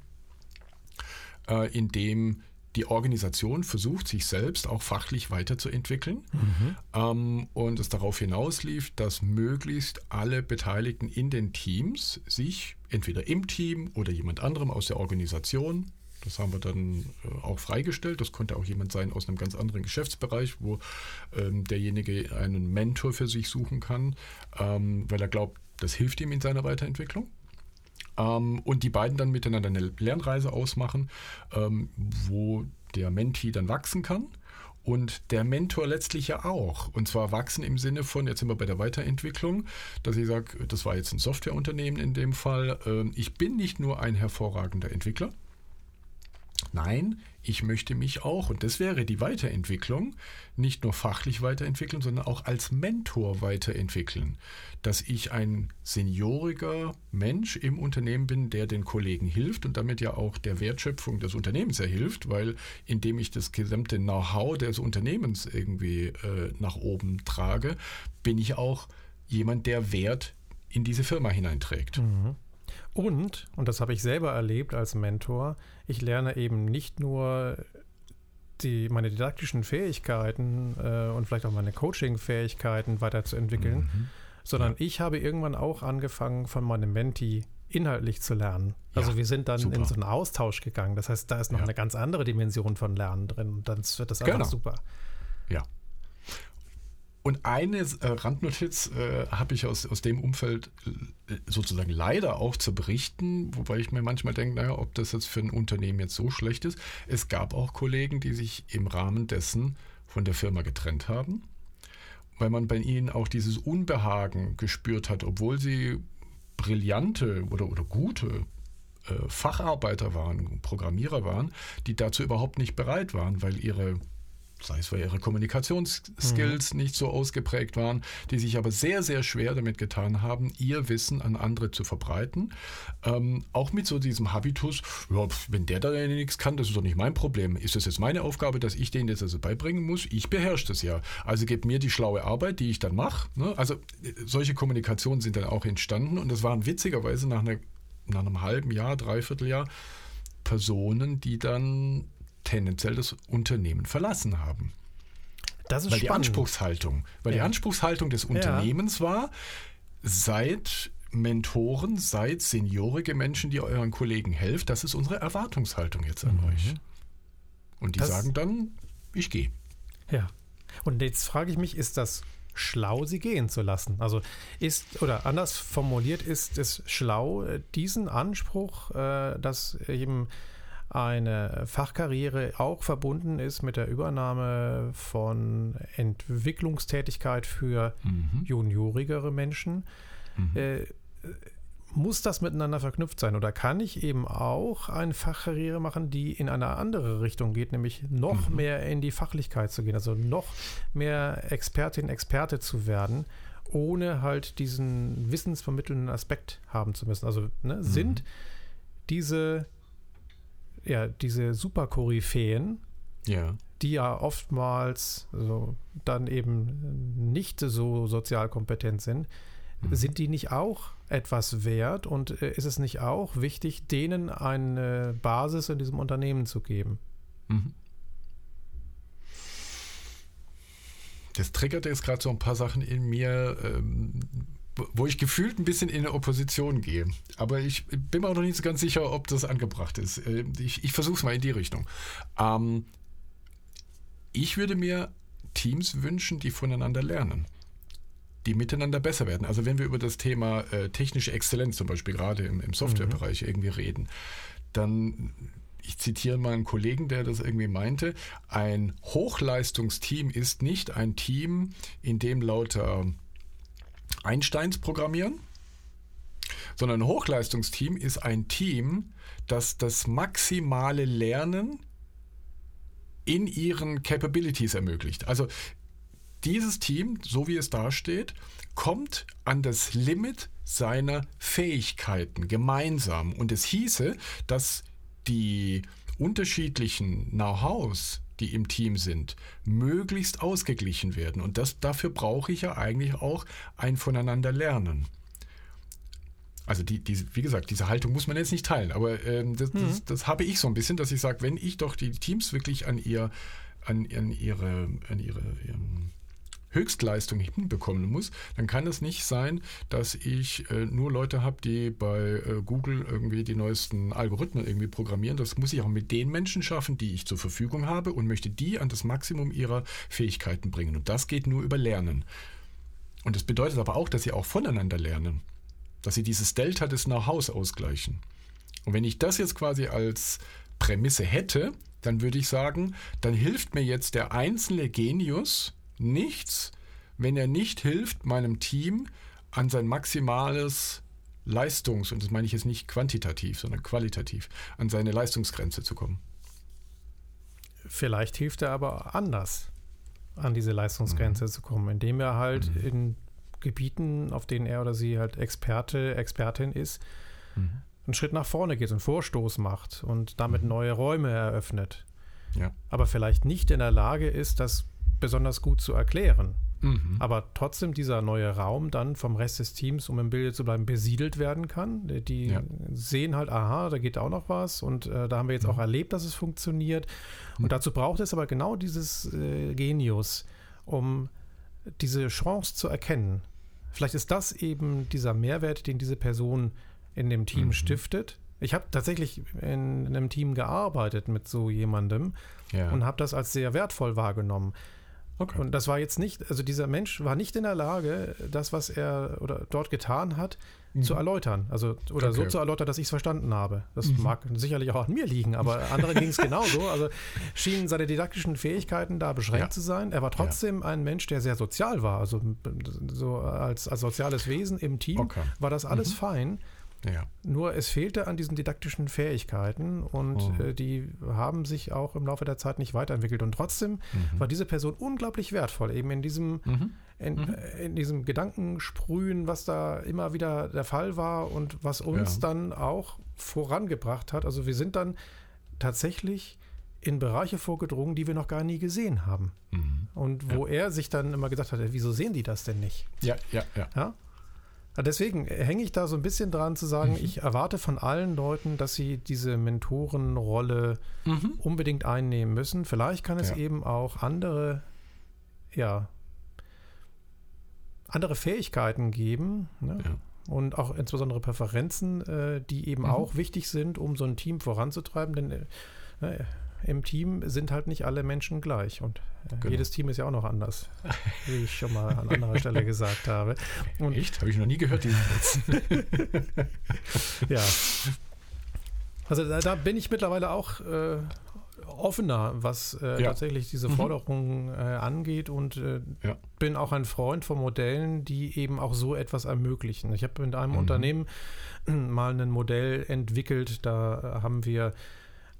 äh, in dem die Organisation versucht, sich selbst auch fachlich weiterzuentwickeln mhm. ähm, und es darauf hinauslief, dass möglichst alle Beteiligten in den Teams sich entweder im Team oder jemand anderem aus der Organisation, das haben wir dann äh, auch freigestellt, das konnte auch jemand sein aus einem ganz anderen Geschäftsbereich, wo ähm, derjenige einen Mentor für sich suchen kann, ähm, weil er glaubt, das hilft ihm in seiner Weiterentwicklung. Ähm, und die beiden dann miteinander eine Lernreise ausmachen, ähm, wo der Mentee dann wachsen kann und der Mentor letztlich ja auch. Und zwar wachsen im Sinne von, jetzt sind wir bei der Weiterentwicklung, dass ich sage, das war jetzt ein Softwareunternehmen in dem Fall, äh, ich bin nicht nur ein hervorragender Entwickler, Nein, ich möchte mich auch, und das wäre die Weiterentwicklung, nicht nur fachlich weiterentwickeln, sondern auch als Mentor weiterentwickeln. Dass ich ein senioriger Mensch im Unternehmen bin, der den Kollegen hilft und damit ja auch der Wertschöpfung des Unternehmens erhilft, weil indem ich das gesamte Know-how des Unternehmens irgendwie äh, nach oben trage, bin ich auch jemand, der Wert in diese Firma hineinträgt. Mhm. Und, und das habe ich selber erlebt als Mentor, ich lerne eben nicht nur die, meine didaktischen Fähigkeiten äh, und vielleicht auch meine Coaching-Fähigkeiten weiterzuentwickeln, mhm. sondern ja. ich habe irgendwann auch angefangen, von meinem Menti inhaltlich zu lernen. Also ja, wir sind dann super. in so einen Austausch gegangen. Das heißt, da ist noch ja. eine ganz andere Dimension von Lernen drin und dann wird das einfach genau. super. Ja, und eine äh, Randnotiz äh, habe ich aus, aus dem Umfeld äh, sozusagen leider auch zu berichten, wobei ich mir manchmal denke, naja, ob das jetzt für ein Unternehmen jetzt so schlecht ist. Es gab auch Kollegen, die sich im Rahmen dessen von der Firma getrennt haben, weil man bei ihnen auch dieses Unbehagen gespürt hat, obwohl sie brillante oder, oder gute äh, Facharbeiter waren, Programmierer waren, die dazu überhaupt nicht bereit waren, weil ihre sei es weil ihre Kommunikationsskills mhm. nicht so ausgeprägt waren, die sich aber sehr, sehr schwer damit getan haben, ihr Wissen an andere zu verbreiten. Ähm, auch mit so diesem Habitus, ja, wenn der da nichts kann, das ist doch nicht mein Problem. Ist das jetzt meine Aufgabe, dass ich denen das also beibringen muss? Ich beherrsche das ja. Also gebt mir die schlaue Arbeit, die ich dann mache. Ne? Also äh, solche Kommunikationen sind dann auch entstanden und das waren witzigerweise nach, einer, nach einem halben Jahr, dreiviertel Jahr Personen, die dann tendenziell das Unternehmen verlassen haben. Das ist weil spannend. die Anspruchshaltung, weil Ja. die Anspruchshaltung des Unternehmens war, seid Mentoren, seid seniorige Menschen, die euren Kollegen helft. Das ist unsere Erwartungshaltung jetzt an euch. Und die Das- sagen dann, ich gehe. Ja. Und jetzt frage ich mich, ist das schlau, sie gehen zu lassen? Also ist, oder anders formuliert, ist es schlau, diesen Anspruch, äh, dass eben eine Fachkarriere auch verbunden ist mit der Übernahme von Entwicklungstätigkeit für juniorigere Menschen, äh, muss das miteinander verknüpft sein? Oder kann ich eben auch eine Fachkarriere machen, die in eine andere Richtung geht, nämlich noch mehr in die Fachlichkeit zu gehen, also noch mehr Expertin, Experte zu werden, ohne halt diesen wissensvermittelnden Aspekt haben zu müssen? Also ne, sind diese, ja, diese Superkoryphäen, Ja. die ja oftmals so dann eben nicht so sozial kompetent sind, sind die nicht auch etwas wert und äh, ist es nicht auch wichtig, denen eine Basis in diesem Unternehmen zu geben? Mhm. Das triggert jetzt gerade so ein paar Sachen in mir, ähm, wo- ich gefühlt ein bisschen in eine Opposition gehe. Aber ich bin mir auch noch nicht so ganz sicher, ob das angebracht ist. Äh, Ich, ich versuche es mal in die Richtung. Ähm, ich würde mir Teams wünschen, die voneinander lernen. Die miteinander besser werden. Also wenn wir über das Thema äh, technische Exzellenz zum Beispiel gerade im, im Softwarebereich irgendwie reden, dann, ich zitiere mal einen Kollegen, der das irgendwie meinte, ein Hochleistungsteam ist nicht ein Team, in dem lauter Einsteins programmieren, sondern ein Hochleistungsteam ist ein Team, das das maximale Lernen in ihren Capabilities ermöglicht. Also dieses Team, so wie es dasteht, kommt an das Limit seiner Fähigkeiten gemeinsam. Und es hieße, dass die unterschiedlichen Know-hows, die im Team sind, möglichst ausgeglichen werden. Und das, dafür brauche ich ja eigentlich auch ein Voneinander lernen. Also die, diese, wie gesagt, diese Haltung muss man jetzt nicht teilen, aber ähm, das, das, das habe ich so ein bisschen, dass ich sage, wenn ich doch die Teams wirklich an ihr, an, an ihre, an ihre ähm, Höchstleistung hinbekommen muss, dann kann es nicht sein, dass ich äh, nur Leute habe, die bei äh, Google irgendwie die neuesten Algorithmen irgendwie programmieren. Das muss ich auch mit den Menschen schaffen, die ich zur Verfügung habe und möchte die an das Maximum ihrer Fähigkeiten bringen. Und das geht nur über Lernen. Und das bedeutet aber auch, dass sie auch voneinander lernen. Dass sie dieses Delta des Know-hows ausgleichen. Und wenn ich das jetzt quasi als Prämisse hätte, dann würde ich sagen, dann hilft mir jetzt der einzelne Genius nichts, wenn er nicht hilft, meinem Team an sein maximales Leistungs, und das meine ich jetzt nicht quantitativ, sondern qualitativ, an seine Leistungsgrenze zu kommen. Vielleicht hilft er aber anders, an diese Leistungsgrenze zu kommen, indem er halt in Gebieten, auf denen er oder sie halt Experte, Expertin ist, einen Schritt nach vorne geht, einen Vorstoß macht und damit neue Räume eröffnet. Ja. Aber vielleicht nicht in der Lage ist, das besonders gut zu erklären. Mhm. Aber trotzdem dieser neue Raum dann vom Rest des Teams, um im Bilde zu bleiben, besiedelt werden kann. Die Ja. sehen halt, aha, da geht auch noch was und äh, da haben wir jetzt auch erlebt, dass es funktioniert. Und dazu braucht es aber genau dieses äh, Genius, um diese Chance zu erkennen. Vielleicht ist das eben dieser Mehrwert, den diese Person in dem Team Mhm. stiftet. Ich habe tatsächlich in einem Team gearbeitet mit so jemandem Ja. und habe das als sehr wertvoll wahrgenommen. Okay. Und das war jetzt nicht, also dieser Mensch war nicht in der Lage, das, was er oder dort getan hat, zu erläutern. Also, oder so Okay. zu erläutern, dass ich es verstanden habe. Das mag sicherlich auch an mir liegen, aber anderen ging es genauso. Also schienen seine didaktischen Fähigkeiten da beschränkt Ja. zu sein. Er war trotzdem ein Mensch, der sehr sozial war. Also so als, als soziales Wesen im Team Okay. war das alles fein. Ja. Nur es fehlte an diesen didaktischen Fähigkeiten und Oh. äh, die haben sich auch im Laufe der Zeit nicht weiterentwickelt. Und trotzdem war diese Person unglaublich wertvoll, eben in diesem, in, äh, in diesem Gedankensprühen, was da immer wieder der Fall war und was uns Ja. dann auch vorangebracht hat. Also wir sind dann tatsächlich in Bereiche vorgedrungen, die wir noch gar nie gesehen haben. Und wo er sich dann immer gesagt hat, wieso sehen die das denn nicht? Ja, ja, ja. Ja? Deswegen hänge ich da so ein bisschen dran zu sagen, mhm. ich erwarte von allen Leuten, dass sie diese Mentorenrolle mhm. unbedingt einnehmen müssen. Vielleicht kann es ja. eben auch andere, ja, andere Fähigkeiten geben. Ne? Ja und auch insbesondere Präferenzen, äh, die eben mhm. auch wichtig sind, um so ein Team voranzutreiben. Denn äh, im Team sind halt nicht alle Menschen gleich und äh, genau. jedes Team ist ja auch noch anders, wie ich schon mal an anderer Stelle gesagt habe. Und Echt? Habe ich noch nie gehört, diesen Satz. ja. Also da, da, bin ich mittlerweile auch äh, offener, was äh, ja. tatsächlich diese mhm. Forderungen mhm. äh, angeht und äh, ja. bin auch ein Freund von Modellen, die eben auch so etwas ermöglichen. Ich habe in einem mhm. Unternehmen mal ein Modell entwickelt, da haben wir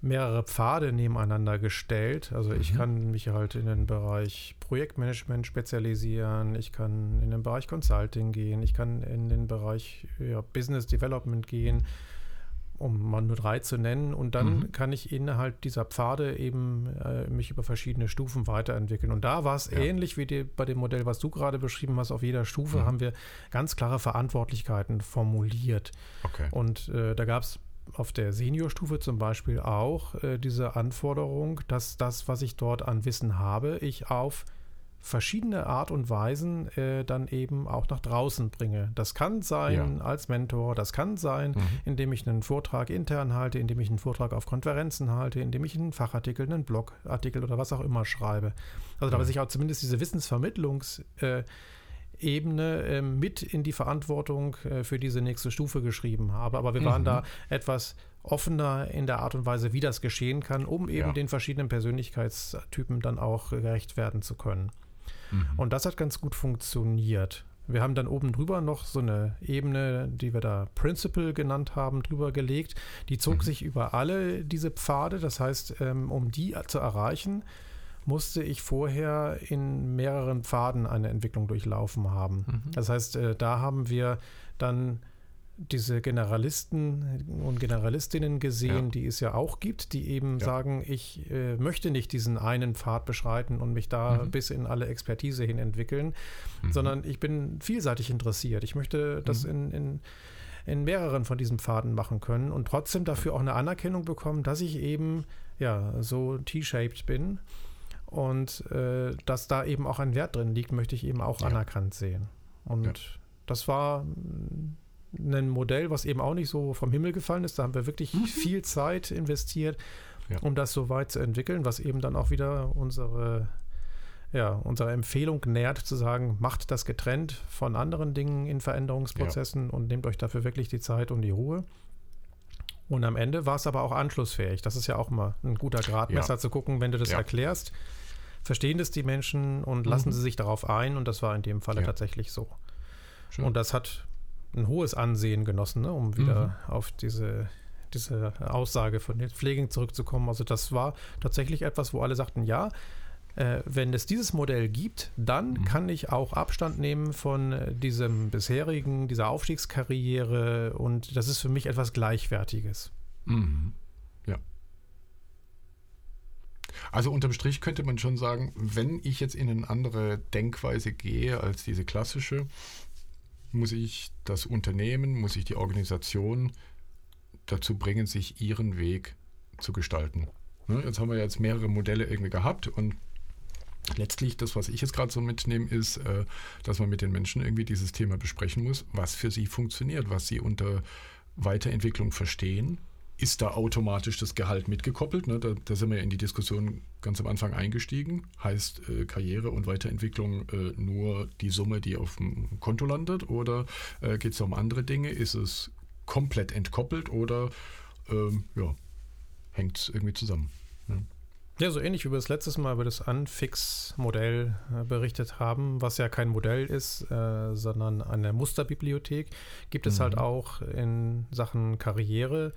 mehrere Pfade nebeneinander gestellt. Also ich mhm. kann mich halt in den Bereich Projektmanagement spezialisieren, ich kann in den Bereich Consulting gehen, ich kann in den Bereich ja, Business Development gehen, um mal nur drei zu nennen. Und dann mhm. kann ich innerhalb dieser Pfade eben äh, mich über verschiedene Stufen weiterentwickeln. Und da war es ja. ähnlich wie die, bei dem Modell, was du gerade beschrieben hast. Auf jeder Stufe mhm. haben wir ganz klare Verantwortlichkeiten formuliert. Okay. Und äh, da gab es auf der Seniorstufe zum Beispiel auch äh, diese Anforderung, dass das, was ich dort an Wissen habe, ich auf verschiedene Art und Weisen äh, dann eben auch nach draußen bringe. Das kann sein ja. als Mentor, das kann sein, mhm. indem ich einen Vortrag intern halte, indem ich einen Vortrag auf Konferenzen halte, indem ich einen Fachartikel, einen Blogartikel oder was auch immer schreibe. Also da, dass ich auch zumindest diese Wissensvermittlungs- äh, Ebene äh, mit in die Verantwortung äh, für diese nächste Stufe geschrieben habe. Aber wir mhm. waren da etwas offener in der Art und Weise, wie das geschehen kann, um eben ja. den verschiedenen Persönlichkeitstypen dann auch gerecht werden zu können. Mhm. Und das hat ganz gut funktioniert. Wir haben dann oben drüber noch so eine Ebene, die wir da Principle genannt haben, drüber gelegt. Die zog mhm. sich über alle diese Pfade. Das heißt, ähm, um die zu erreichen, musste ich vorher in mehreren Pfaden eine Entwicklung durchlaufen haben. Mhm. Das heißt, äh, da haben wir dann diese Generalisten und Generalistinnen gesehen, ja. die es ja auch gibt, die eben ja. sagen, ich äh, möchte nicht diesen einen Pfad beschreiten und mich da mhm. bis in alle Expertise hin entwickeln, mhm. sondern ich bin vielseitig interessiert. Ich möchte das mhm. in, in, in mehreren von diesen Pfaden machen können und trotzdem dafür auch eine Anerkennung bekommen, dass ich eben ja so T-shaped bin und äh, dass da eben auch ein Wert drin liegt, möchte ich eben auch ja. anerkannt sehen. Und ja. das war ein Modell, was eben auch nicht so vom Himmel gefallen ist. Da haben wir wirklich mhm. viel Zeit investiert, ja. um das so weit zu entwickeln, was eben dann auch wieder unsere, ja, unsere Empfehlung nährt, zu sagen, macht das getrennt von anderen Dingen in Veränderungsprozessen und nehmt euch dafür wirklich die Zeit und die Ruhe. Und am Ende war es aber auch anschlussfähig. Das ist ja auch mal ein guter Gradmesser zu gucken, wenn du das erklärst verstehen das die Menschen und lassen mhm. sie sich darauf ein und das war in dem Falle ja. tatsächlich so. Schön. Und das hat ein hohes Ansehen genossen, ne, um wieder mhm. auf diese, diese Aussage von den Pfleging zurückzukommen. Also das war tatsächlich etwas, wo alle sagten, ja, äh, wenn es dieses Modell gibt, dann mhm. kann ich auch Abstand nehmen von diesem bisherigen, dieser Aufstiegskarriere und das ist für mich etwas Gleichwertiges. Mhm. Also unterm Strich könnte man schon sagen, wenn ich jetzt in eine andere Denkweise gehe als diese klassische, muss ich das Unternehmen, muss ich die Organisation dazu bringen, sich ihren Weg zu gestalten. Ne, jetzt haben wir jetzt mehrere Modelle irgendwie gehabt und letztlich das, was ich jetzt gerade so mitnehme, ist, äh, dass man mit den Menschen irgendwie dieses Thema besprechen muss, was für sie funktioniert, was sie unter Weiterentwicklung verstehen ist da automatisch das Gehalt mitgekoppelt. Ne? Da, da, sind wir in die Diskussion ganz am Anfang eingestiegen. Heißt äh, Karriere und Weiterentwicklung äh, nur die Summe, die auf dem Konto landet? Oder äh, geht es um andere Dinge? Ist es komplett entkoppelt oder ähm, ja, hängt es irgendwie zusammen? Ne? Ja, so ähnlich wie wir das letztes Mal über das Unfix-Modell äh, berichtet haben, was ja kein Modell ist, äh, sondern eine Musterbibliothek, gibt es mhm. halt auch in Sachen Karriere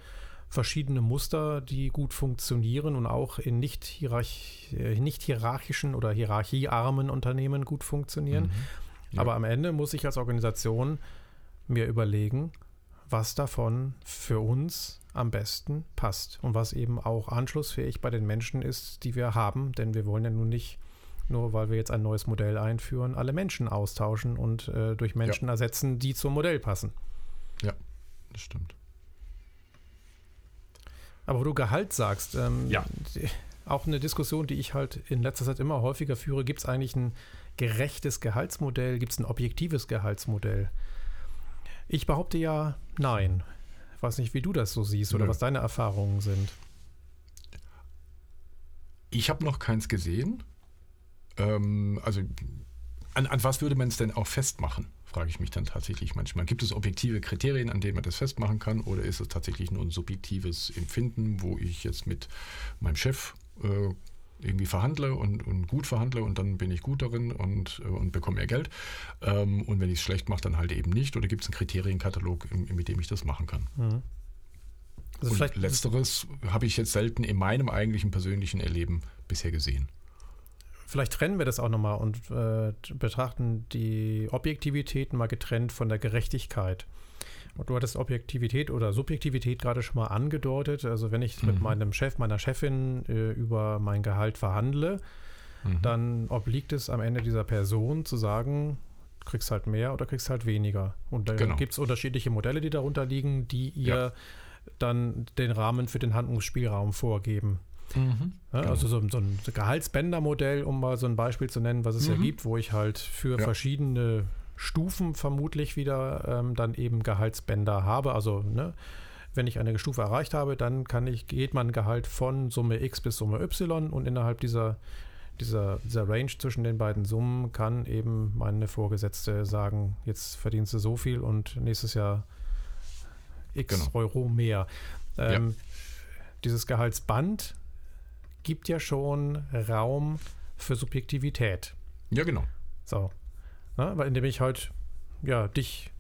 verschiedene Muster, die gut funktionieren und auch in nicht, hierarch äh, nicht hierarchischen oder hierarchiearmen Unternehmen gut funktionieren. Mhm. Ja. Aber am Ende muss ich als Organisation mir überlegen, was davon für uns am besten passt und was eben auch anschlussfähig bei den Menschen ist, die wir haben, denn wir wollen ja nun nicht nur weil wir jetzt ein neues Modell einführen, alle Menschen austauschen und äh, durch Menschen ja. ersetzen, die zum Modell passen. Ja, das stimmt. Aber wo du Gehalt sagst, ähm, ja. auch eine Diskussion, die ich halt in letzter Zeit immer häufiger führe, gibt es eigentlich ein gerechtes Gehaltsmodell, gibt es ein objektives Gehaltsmodell? Ich behaupte ja, nein. Ich weiß nicht, wie du das so siehst oder Nö. was deine Erfahrungen sind. Ich habe noch keins gesehen. Ähm, also an, an was würde man es denn auch festmachen? Frage ich mich dann tatsächlich manchmal. Gibt es objektive Kriterien, an denen man das festmachen kann, oder ist es tatsächlich nur ein subjektives Empfinden, wo ich jetzt mit meinem Chef äh, irgendwie verhandle und, und, gut verhandle und dann bin ich gut darin und, äh, und bekomme mehr Geld. Ähm, und wenn ich es schlecht mache, dann halt eben nicht. Oder gibt es einen Kriterienkatalog, mit dem ich das machen kann? Mhm. Also letzteres habe ich jetzt selten in meinem eigentlichen persönlichen Erleben bisher gesehen. Vielleicht trennen wir das auch nochmal und äh, betrachten die Objektivität mal getrennt von der Gerechtigkeit. Und du hattest Objektivität oder Subjektivität gerade schon mal angedeutet. Also wenn ich mhm. mit meinem Chef, meiner Chefin äh, über mein Gehalt verhandle, mhm. dann obliegt es am Ende dieser Person zu sagen, kriegst halt mehr oder kriegst halt weniger. Und da genau. gibt es unterschiedliche Modelle, die darunter liegen, die ihr ja. dann den Rahmen für den Handlungsspielraum vorgeben. Mhm, ja, genau. Also so, so ein Gehaltsbändermodell, um mal so ein Beispiel zu nennen, was es mhm. ja gibt, wo ich halt für ja. verschiedene Stufen vermutlich wieder ähm, dann eben Gehaltsbänder habe. Also ne, wenn ich eine Stufe erreicht habe, dann kann ich, geht mein Gehalt von Summe X bis Summe Y und innerhalb dieser, dieser, dieser Range zwischen den beiden Summen kann eben meine Vorgesetzte sagen, jetzt verdienst du so viel und nächstes Jahr X genau. Euro mehr. Ähm, ja. Dieses Gehaltsband gibt ja schon Raum für Subjektivität. Ja, genau. So. Na, weil indem ich halt, ja, dich,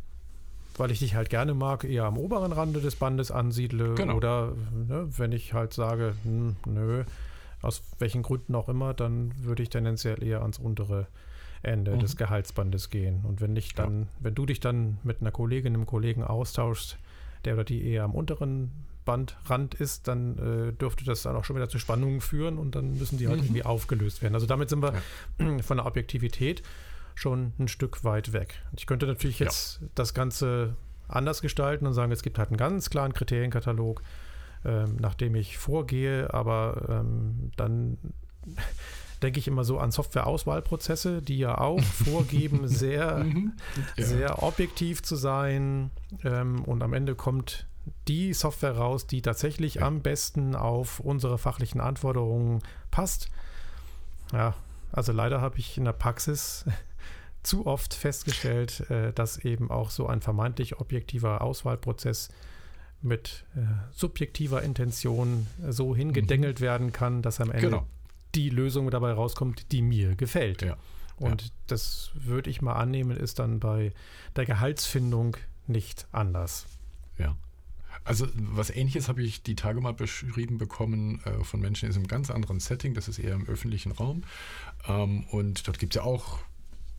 weil ich dich halt gerne mag, eher am oberen Rande des Bandes ansiedle. Genau. Oder ne, wenn ich halt sage, hm, nö, aus welchen Gründen auch immer, dann würde ich tendenziell eher ans untere Ende mhm. des Gehaltsbandes gehen. Und wenn ich dann, ja. wenn du dich dann mit einer Kollegin, einem Kollegen austauschst, der oder die eher am unteren Bandrand ist, dann äh, dürfte das dann auch schon wieder zu Spannungen führen und dann müssen die halt mhm. irgendwie aufgelöst werden. Also damit sind wir ja. von der Objektivität schon ein Stück weit weg. Ich könnte natürlich jetzt ja. das Ganze anders gestalten und sagen, es gibt halt einen ganz klaren Kriterienkatalog, ähm, nach dem ich vorgehe, aber ähm, dann denke ich immer so an Softwareauswahlprozesse, die ja auch vorgeben, sehr, mhm. ja. sehr objektiv zu sein. Ähm, und am Ende kommt die Software raus, die tatsächlich am besten auf unsere fachlichen Anforderungen passt. Ja, also leider habe ich in der Praxis zu oft festgestellt, äh, dass eben auch so ein vermeintlich objektiver Auswahlprozess mit äh, subjektiver Intention so hingedengelt mhm. werden kann, dass am Ende genau. die Lösung dabei rauskommt, die mir gefällt. Ja. Und ja. das würde ich mal annehmen, ist dann bei der Gehaltsfindung nicht anders. Ja. Also was ähnliches habe ich die Tage mal beschrieben bekommen äh, von Menschen in einem ganz anderen Setting, das ist eher im öffentlichen Raum. Ähm, und dort gibt es ja auch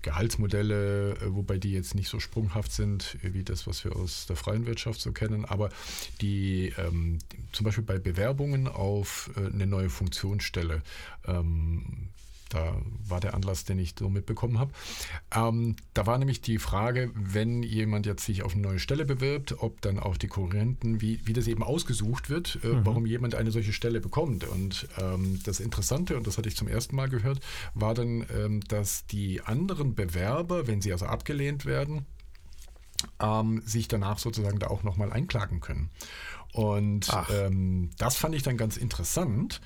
Gehaltsmodelle, äh, wobei die jetzt nicht so sprunghaft sind wie das, was wir aus der freien Wirtschaft so kennen, aber die ähm, zum Beispiel bei Bewerbungen auf äh, eine neue Funktionsstelle ähm, da war der Anlass, den ich so mitbekommen habe. Ähm, da war nämlich die Frage, wenn jemand jetzt sich auf eine neue Stelle bewirbt, ob dann auch die Konkurrenten, wie, wie das eben ausgesucht wird, äh, mhm. warum jemand eine solche Stelle bekommt. Und ähm, das Interessante, und das hatte ich zum ersten Mal gehört, war dann, ähm, dass die anderen Bewerber, wenn sie also abgelehnt werden, ähm, sich danach sozusagen da auch nochmal einklagen können. Und ähm, das fand ich dann ganz interessant,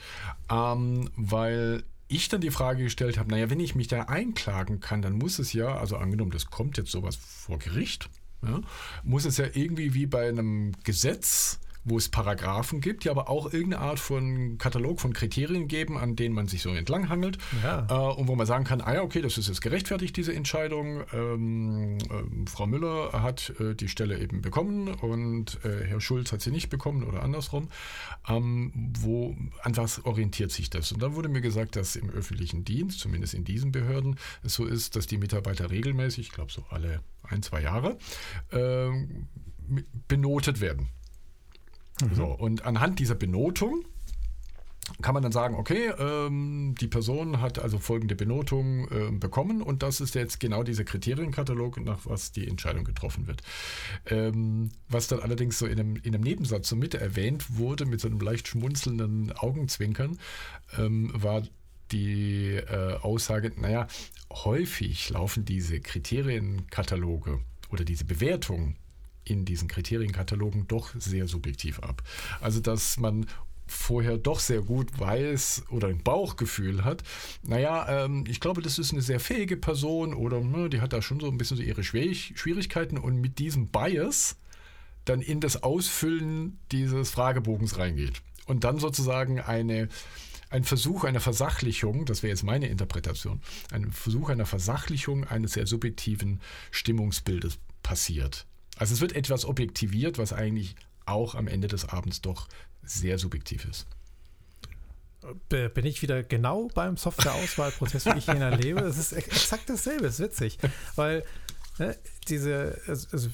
ähm, weil ich dann die Frage gestellt habe, naja, wenn ich mich da einklagen kann, dann muss es ja, also angenommen, das kommt jetzt sowas vor Gericht, ja, muss es ja irgendwie wie bei einem Gesetz wo es Paragraphen gibt, die aber auch irgendeine Art von Katalog von Kriterien geben, an denen man sich so entlanghangelt ja. äh, und wo man sagen kann, ah ja, okay, das ist jetzt gerechtfertigt, diese Entscheidung. Ähm, äh, Frau Müller hat äh, die Stelle eben bekommen und äh, Herr Schulz hat sie nicht bekommen oder andersrum. Ähm, wo, an was orientiert sich das? Und dann wurde mir gesagt, dass im öffentlichen Dienst, zumindest in diesen Behörden, es so ist, dass die Mitarbeiter regelmäßig, ich glaube so alle ein, zwei Jahre, ähm, benotet werden. Mhm. So, und anhand dieser Benotung kann man dann sagen, okay, ähm, die Person hat also folgende Benotung äh, bekommen und das ist jetzt genau dieser Kriterienkatalog, nach was die Entscheidung getroffen wird. Ähm, was dann allerdings so in einem, in einem Nebensatz so mit erwähnt wurde, mit so einem leicht schmunzelnden Augenzwinkern, ähm, war die äh, Aussage, naja, häufig laufen diese Kriterienkataloge oder diese Bewertungen in diesen Kriterienkatalogen doch sehr subjektiv ab. Also dass man vorher doch sehr gut weiß oder ein Bauchgefühl hat, naja, ähm, ich glaube, das ist eine sehr fähige Person oder ne, die hat da schon so ein bisschen so ihre Schwierigkeiten und mit diesem Bias dann in das Ausfüllen dieses Fragebogens reingeht und dann sozusagen eine ein Versuch einer Versachlichung, das wäre jetzt meine Interpretation, ein Versuch einer Versachlichung eines sehr subjektiven Stimmungsbildes passiert. Also es wird etwas objektiviert, was eigentlich auch am Ende des Abends doch sehr subjektiv ist. Bin ich wieder genau beim Softwareauswahlprozess, wie ich ihn erlebe? Es ist exakt dasselbe, es ist witzig. Weil ne, diese, also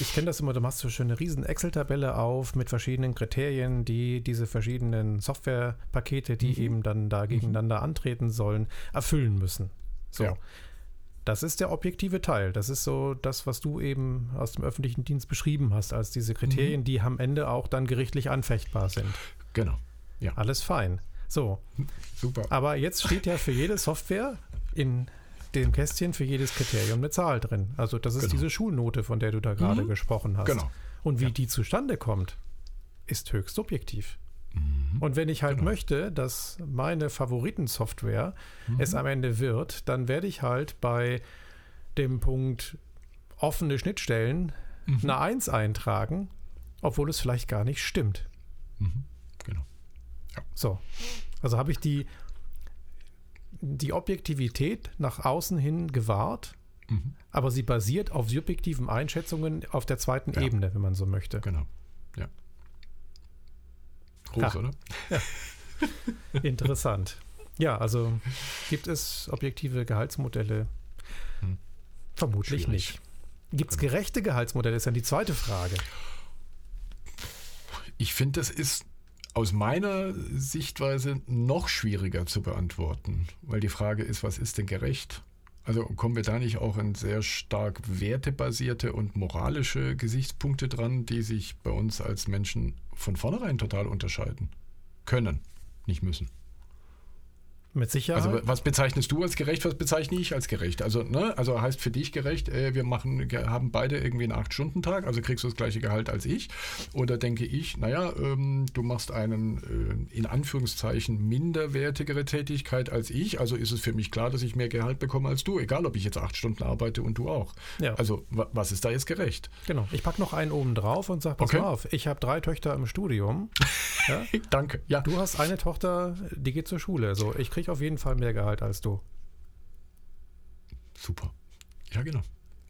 ich kenne das immer, du machst so schöne riesen Excel-Tabelle auf mit verschiedenen Kriterien, die diese verschiedenen Softwarepakete, die mhm. eben dann da gegeneinander antreten sollen, erfüllen müssen. So. Ja. Das ist der objektive Teil. Das ist so das, was du eben aus dem öffentlichen Dienst beschrieben hast, als diese Kriterien, mhm. die am Ende auch dann gerichtlich anfechtbar sind. Genau. Ja. Alles fein. So. Super. Aber jetzt steht ja für jede Software in dem Kästchen für jedes Kriterium eine Zahl drin. Also das ist genau. diese Schulnote, von der du da gerade mhm. gesprochen hast. Genau. Und wie ja. die zustande kommt, ist höchst subjektiv. Mhm. Und wenn ich halt genau. möchte, dass meine Favoritensoftware mhm. es am Ende wird, dann werde ich halt bei dem Punkt offene Schnittstellen mhm. eine 1 eintragen, obwohl es vielleicht gar nicht stimmt. Mhm. Genau. Ja. So. Also habe ich die, die Objektivität nach außen hin gewahrt, mhm. aber sie basiert auf subjektiven Einschätzungen auf der zweiten ja. Ebene, wenn man so möchte. Genau. Groß, ha. oder? Ja. Interessant. Ja, also gibt es objektive Gehaltsmodelle? Hm. Vermutlich Schwierig. nicht. Gibt es genau. gerechte Gehaltsmodelle? Ist dann die zweite Frage. Ich finde, das ist aus meiner Sichtweise noch schwieriger zu beantworten, weil die Frage ist, was ist denn gerecht? Also kommen wir da nicht auch in sehr stark wertebasierte und moralische Gesichtspunkte dran, die sich bei uns als Menschen von vornherein total unterscheiden. Können, nicht müssen. Mit Sicherheit. Also was bezeichnest du als gerecht, was bezeichne ich als gerecht? Also, ne, also heißt für dich gerecht, äh, wir machen, haben beide irgendwie einen 8-Stunden-Tag, also kriegst du das gleiche Gehalt als ich. Oder denke ich, naja, ähm, du machst einen äh, in Anführungszeichen minderwertigere Tätigkeit als ich, also ist es für mich klar, dass ich mehr Gehalt bekomme als du, egal ob ich jetzt acht Stunden arbeite und du auch. Ja. Also was ist da jetzt gerecht? Genau. Ich packe noch einen oben drauf und sage, pass okay. auf, ich habe drei Töchter im Studium. Ja? Danke. Ja. Du hast eine Tochter, die geht zur Schule. So, ich kriege auf jeden Fall mehr Gehalt als du. Super. Ja, genau.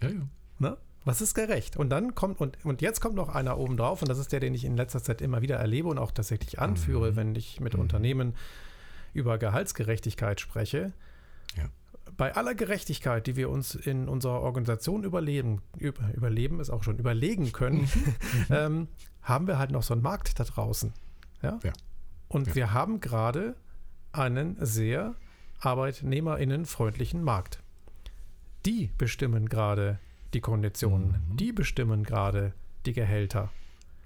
Ja, ja. Na? Was ist gerecht? Und dann kommt, und, und jetzt kommt noch einer oben drauf, und das ist der, den ich in letzter Zeit immer wieder erlebe und auch tatsächlich anführe, mhm. wenn ich mit mhm. Unternehmen über Gehaltsgerechtigkeit spreche. Ja. Bei aller Gerechtigkeit, die wir uns in unserer Organisation überleben, über, überleben ist auch schon überlegen können, mhm. ähm, haben wir halt noch so einen Markt da draußen. Ja. ja. Und ja. wir haben gerade einen sehr arbeitnehmerinnenfreundlichen Markt. Die bestimmen gerade die Konditionen, mhm. die bestimmen gerade die Gehälter.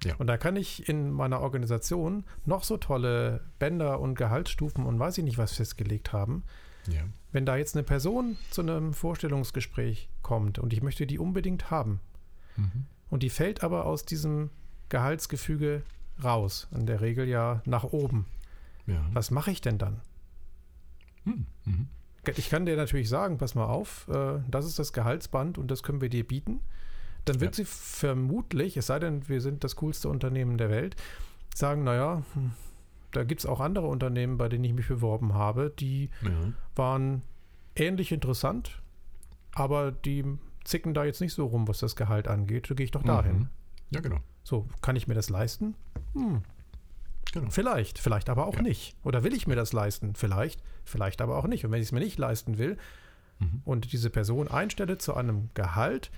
Ja. Und da kann ich in meiner Organisation noch so tolle Bänder und Gehaltsstufen und weiß ich nicht was festgelegt haben. Ja. Wenn da jetzt eine Person zu einem Vorstellungsgespräch kommt und ich möchte die unbedingt haben mhm. und die fällt aber aus diesem Gehaltsgefüge raus, in der Regel ja nach oben, ja. Was mache ich denn dann? Hm. Mhm. Ich kann dir natürlich sagen, pass mal auf, äh, das ist das Gehaltsband und das können wir dir bieten. Dann wird ja. sie vermutlich, es sei denn, wir sind das coolste Unternehmen der Welt, sagen, naja, hm, da gibt es auch andere Unternehmen, bei denen ich mich beworben habe, die ja. waren ähnlich interessant, aber die zicken da jetzt nicht so rum, was das Gehalt angeht. So gehe ich doch dahin. Mhm. Ja, genau. So, kann ich mir das leisten? Hm, Genau. Vielleicht, vielleicht aber auch ja. nicht. Oder will ich mir das leisten? Vielleicht, vielleicht aber auch nicht. Und wenn ich es mir nicht leisten will mhm. und diese Person einstelle zu einem Gehalt,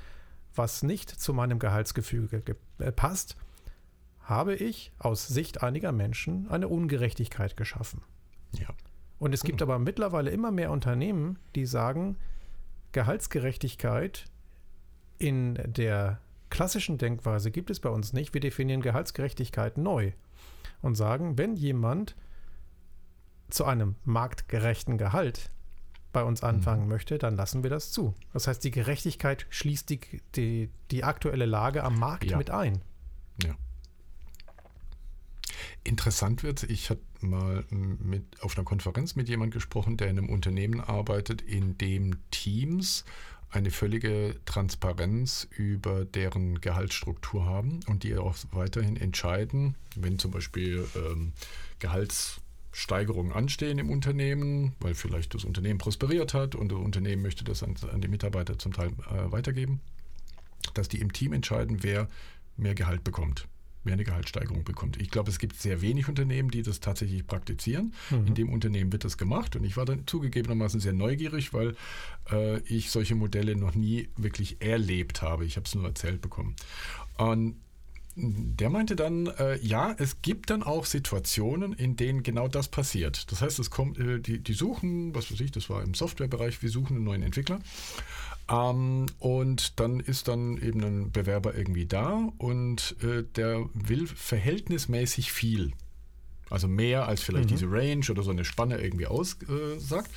was nicht zu meinem Gehaltsgefüge äh, passt, habe ich aus Sicht einiger Menschen eine Ungerechtigkeit geschaffen. Ja. Und es gibt aber mittlerweile immer mehr Unternehmen, die sagen, Gehaltsgerechtigkeit in der klassischen Denkweise gibt es bei uns nicht. Wir definieren Gehaltsgerechtigkeit neu und sagen, wenn jemand zu einem marktgerechten Gehalt bei uns anfangen mhm. möchte, dann lassen wir das zu. Das heißt, die Gerechtigkeit schließt die, die, die aktuelle Lage am Markt ja. mit ein. Ja. Interessant wird, ich hatte mal mit, auf einer Konferenz mit jemandem gesprochen, der in einem Unternehmen arbeitet, in dem Teams eine völlige Transparenz über deren Gehaltsstruktur haben und die auch weiterhin entscheiden, wenn zum Beispiel ähm, Gehaltssteigerungen anstehen im Unternehmen, weil vielleicht das Unternehmen prosperiert hat und das Unternehmen möchte das an, an die Mitarbeiter zum Teil äh, weitergeben, dass die im Team entscheiden, wer mehr Gehalt bekommt mehr eine Gehaltssteigerung bekommt. Ich glaube, es gibt sehr wenig Unternehmen, die das tatsächlich praktizieren. Mhm. In dem Unternehmen wird das gemacht und ich war dann zugegebenermaßen sehr neugierig, weil äh, ich solche Modelle noch nie wirklich erlebt habe. Ich habe es nur erzählt bekommen. Und der meinte dann, äh, ja, es gibt dann auch Situationen, in denen genau das passiert. Das heißt, es kommt, äh, die, die suchen, was weiß ich, das war im Softwarebereich, wir suchen einen neuen Entwickler. Ähm, und dann ist dann eben ein Bewerber irgendwie da und äh, der will verhältnismäßig viel. Also mehr als vielleicht mhm. diese Range oder so eine Spanne irgendwie aussagt.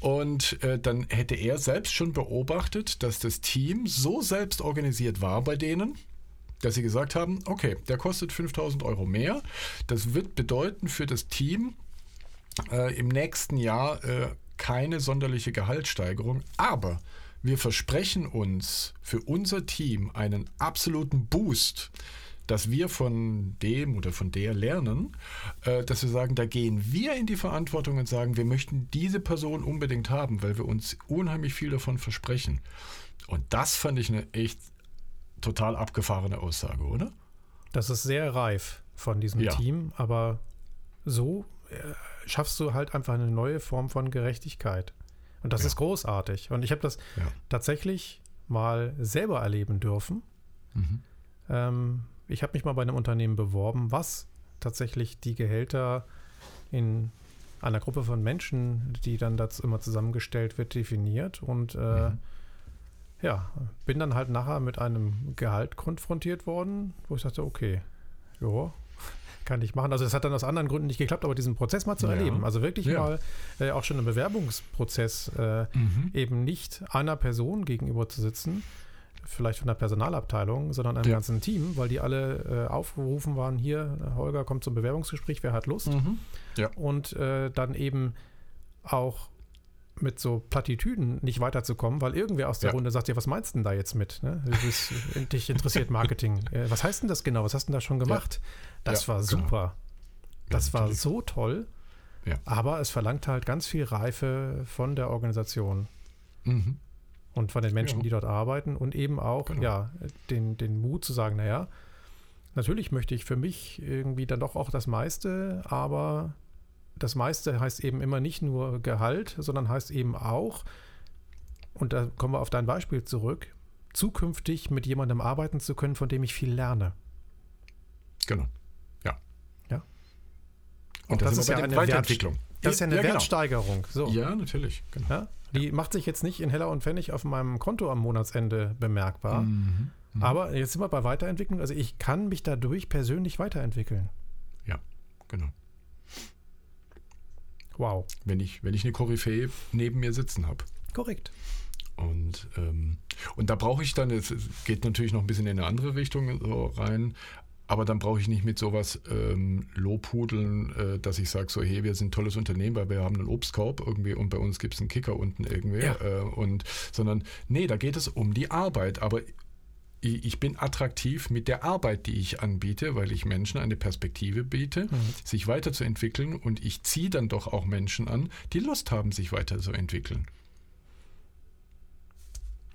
Und äh, dann hätte er selbst schon beobachtet, dass das Team so selbst organisiert war bei denen, dass sie gesagt haben, okay, der kostet 5000 Euro mehr. Das wird bedeuten für das Team äh, im nächsten Jahr äh, keine sonderliche Gehaltssteigerung, aber wir versprechen uns für unser Team einen absoluten Boost, dass wir von dem oder von der lernen, äh, dass wir sagen, da gehen wir in die Verantwortung und sagen, wir möchten diese Person unbedingt haben, weil wir uns unheimlich viel davon versprechen. Und das fand ich eine echt total abgefahrene Aussage, oder? Das ist sehr reif von diesem ja. Team, aber so äh, schaffst du halt einfach eine neue Form von Gerechtigkeit. Und das ja. ist großartig. Und ich habe das ja. tatsächlich mal selber erleben dürfen. Mhm. Ähm, ich habe mich mal bei einem Unternehmen beworben, was tatsächlich die Gehälter in einer Gruppe von Menschen, die dann dazu immer zusammengestellt wird, definiert. Und äh, mhm. ja, bin dann halt nachher mit einem Gehalt konfrontiert worden, wo ich dachte, okay, ja, kann ich machen. Also es hat dann aus anderen Gründen nicht geklappt, aber diesen Prozess mal zu ja. erleben, also wirklich ja. mal äh, auch schon im Bewerbungsprozess äh, mhm. eben nicht einer Person gegenüber zu sitzen, vielleicht von der Personalabteilung, sondern einem ja. ganzen Team, weil die alle äh, aufgerufen waren, hier, Holger kommt zum Bewerbungsgespräch, wer hat Lust? Mhm. Ja. Und äh, dann eben auch mit so Plattitüden nicht weiterzukommen, weil irgendwer aus der ja. Runde sagt, ja, was meinst du denn da jetzt mit? Ne? Bist, dich interessiert Marketing. Äh, was heißt denn das genau? Was hast du denn da schon gemacht? Ja. Das ja, war genau. super. Genau. Das war so toll. Aber es verlangt halt ganz viel Reife von der Organisation. Mhm. Und von den Menschen, die dort arbeiten und eben auch genau. ja, den, den Mut zu sagen, naja, natürlich möchte ich für mich irgendwie dann doch auch das meiste, aber das meiste heißt eben immer nicht nur Gehalt, sondern heißt eben auch, und da kommen wir auf dein Beispiel zurück, zukünftig mit jemandem arbeiten zu können, von dem ich viel lerne. Genau. Ja. Ja. Und, das, ist ja eine Weiterentwicklung. Wert, das ist ja eine ja, genau. Wertsteigerung. So. Ja, natürlich. Genau. Ja? Die ja. macht sich jetzt nicht in Heller und Pfennig auf meinem Konto am Monatsende bemerkbar. Mhm. Mhm. Aber jetzt sind wir bei Weiterentwicklung. Also ich kann mich dadurch persönlich weiterentwickeln. Ja, genau. Wow. Wenn ich, wenn ich eine Koryphäe neben mir sitzen habe. Korrekt. Und, ähm, und da brauche ich dann, es geht natürlich noch ein bisschen in eine andere Richtung so rein, aber dann brauche ich nicht mit sowas ähm, Lobhudeln, äh, dass ich sage so, hey, wir sind ein tolles Unternehmen, weil wir haben einen Obstkorb irgendwie und bei uns gibt es einen Kicker unten irgendwie. Ja. Äh, und, sondern, nee, da geht es um die Arbeit. Aber ich bin attraktiv mit der Arbeit, die ich anbiete, weil ich Menschen eine Perspektive biete, mhm. sich weiterzuentwickeln und ich ziehe dann doch auch Menschen an, die Lust haben, sich weiterzuentwickeln.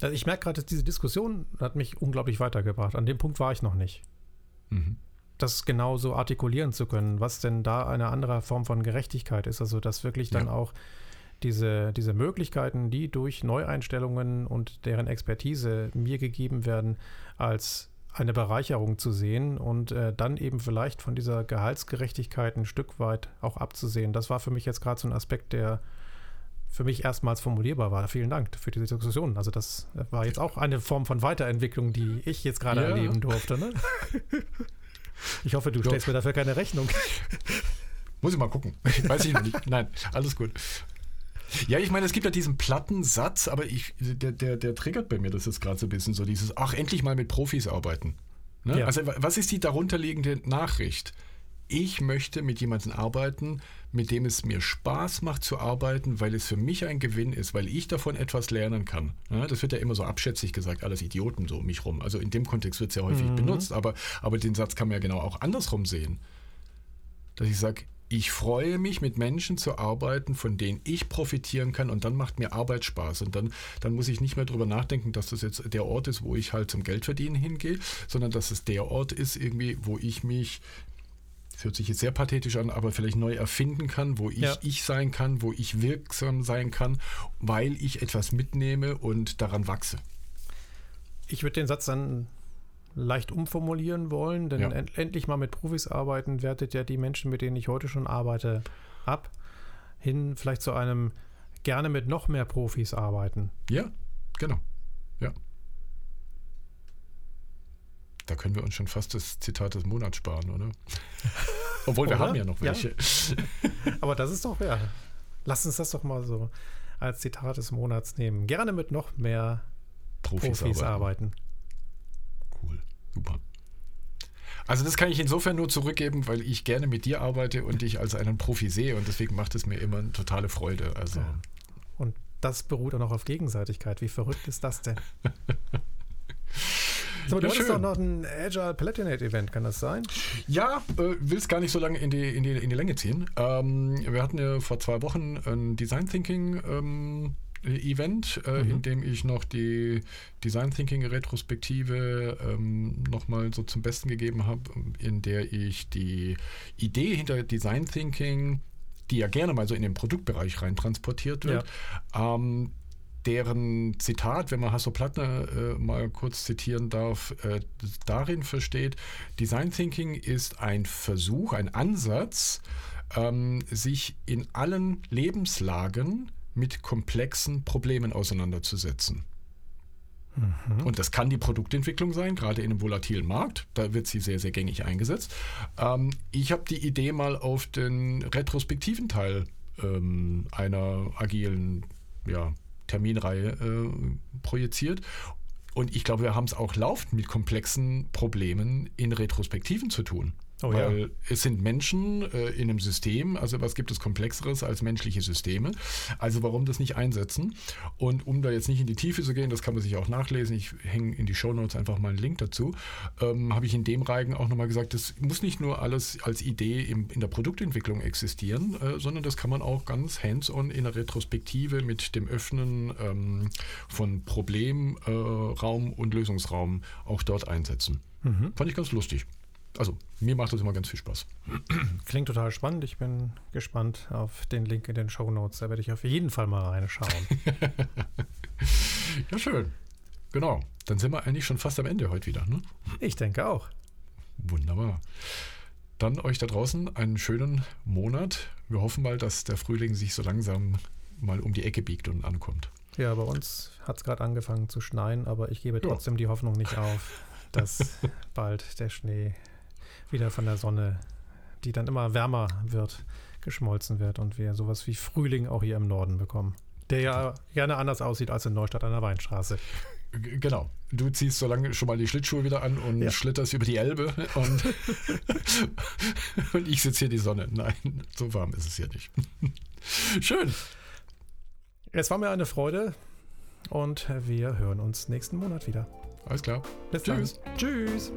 Also ich merke gerade, dass diese Diskussion hat mich unglaublich weitergebracht. An dem Punkt war ich noch nicht. Mhm. Das genau so artikulieren zu können, was denn da eine andere Form von Gerechtigkeit ist. Also dass wirklich dann ja. auch diese, diese Möglichkeiten, die durch Neueinstellungen und deren Expertise mir gegeben werden, als eine Bereicherung zu sehen und äh, dann eben vielleicht von dieser Gehaltsgerechtigkeit ein Stück weit auch abzusehen. Das war für mich jetzt gerade so ein Aspekt, der für mich erstmals formulierbar war. Vielen Dank für diese Diskussion. Also das war jetzt auch eine Form von Weiterentwicklung, die ich jetzt gerade ja. erleben durfte. Ne? Ich hoffe, du ja. stellst mir dafür keine Rechnung. Muss ich mal gucken. Weiß ich noch nicht. Nein, alles gut. Ja, ich meine, es gibt ja diesen platten Satz, aber ich, der, der, der triggert bei mir das jetzt gerade so ein bisschen so dieses, ach, endlich mal mit Profis arbeiten. Ne? Ja. Also was ist die darunterliegende Nachricht? Ich möchte mit jemandem arbeiten, mit dem es mir Spaß macht zu arbeiten, weil es für mich ein Gewinn ist, weil ich davon etwas lernen kann. Ja, das wird ja immer so abschätzig gesagt, alles Idioten so um mich rum. Also in dem Kontext wird es ja häufig mhm. benutzt, aber, aber den Satz kann man ja genau auch andersrum sehen. Dass ich sage, ich freue mich, mit Menschen zu arbeiten, von denen ich profitieren kann und dann macht mir Arbeit Spaß. Und dann, dann muss ich nicht mehr darüber nachdenken, dass das jetzt der Ort ist, wo ich halt zum Geldverdienen hingehe, sondern dass es der Ort ist, irgendwie, wo ich mich das hört sich jetzt sehr pathetisch an, aber vielleicht neu erfinden kann, wo ich ja. ich sein kann, wo ich wirksam sein kann, weil ich etwas mitnehme und daran wachse. Ich würde den Satz dann leicht umformulieren wollen, denn ja. end endlich mal mit Profis arbeiten wertet ja die Menschen, mit denen ich heute schon arbeite, ab, hin vielleicht zu einem gerne mit noch mehr Profis arbeiten. Ja, genau. Ja. Da können wir uns schon fast das Zitat des Monats sparen, oder? Obwohl wir haben ja noch welche. Ja. Aber das ist doch, ja. Lass uns das doch mal so als Zitat des Monats nehmen. Gerne mit noch mehr Profis, Profis arbeiten. arbeiten. Cool, super. Also das kann ich insofern nur zurückgeben, weil ich gerne mit dir arbeite und dich als einen Profi sehe und deswegen macht es mir immer eine totale Freude. Also. Ja. Und das beruht auch noch auf Gegenseitigkeit. Wie verrückt ist das denn? So, du ja, hattest doch noch ein Agile Platinate Event, kann das sein? Ja, äh, will es gar nicht so lange in die, in die, in die Länge ziehen. Ähm, wir hatten ja vor zwei Wochen ein Design Thinking ähm, Event, äh, mhm. in dem ich noch die Design Thinking Retrospektive ähm, nochmal so zum Besten gegeben habe, in der ich die Idee hinter Design Thinking die ja gerne mal so in den Produktbereich rein transportiert wird, ja. ähm, deren Zitat, wenn man Hasso Plattner äh, mal kurz zitieren darf, äh, darin versteht, Design Thinking ist ein Versuch, ein Ansatz, ähm, sich in allen Lebenslagen mit komplexen Problemen auseinanderzusetzen. Mhm. Und das kann die Produktentwicklung sein, gerade in einem volatilen Markt. Da wird sie sehr, sehr gängig eingesetzt. Ähm, ich habe die Idee mal auf den retrospektiven Teil ähm, einer agilen ja, Terminreihe äh, projiziert. Und ich glaube, wir haben es auch laufend mit komplexen Problemen in Retrospektiven zu tun. Oh, Weil ja. es sind Menschen äh, in einem System, also was gibt es komplexeres als menschliche Systeme? Also warum das nicht einsetzen? Und um da jetzt nicht in die Tiefe zu gehen, das kann man sich auch nachlesen, ich hänge in die Shownotes einfach mal einen Link dazu, ähm, habe ich in dem Reigen auch nochmal gesagt, das muss nicht nur alles als Idee im, in der Produktentwicklung existieren, äh, sondern das kann man auch ganz hands-on in der Retrospektive mit dem Öffnen ähm, von Problemraum äh, und Lösungsraum auch dort einsetzen. Mhm. Fand ich ganz lustig also mir macht das immer ganz viel Spaß. Klingt total spannend. Ich bin gespannt auf den Link in den Show Notes. Da werde ich auf jeden Fall mal reinschauen. ja, schön. Genau. Dann sind wir eigentlich schon fast am Ende heute wieder. Ne? Ich denke auch. Wunderbar. Dann euch da draußen einen schönen Monat. Wir hoffen mal, dass der Frühling sich so langsam mal um die Ecke biegt und ankommt. Ja, bei uns hat es gerade angefangen zu schneien, aber ich gebe trotzdem ja. die Hoffnung nicht auf, dass bald der Schnee wieder von der Sonne, die dann immer wärmer wird, geschmolzen wird und wir sowas wie Frühling auch hier im Norden bekommen. Der ja gerne anders aussieht als in Neustadt an der Weinstraße. Genau. Du ziehst so lange schon mal die Schlittschuhe wieder an und ja. schlitterst über die Elbe und, und ich sitze hier die Sonne. Nein, so warm ist es hier nicht. Schön. Es war mir eine Freude und wir hören uns nächsten Monat wieder. Alles klar. Bis Tschüss. Dann. Tschüss.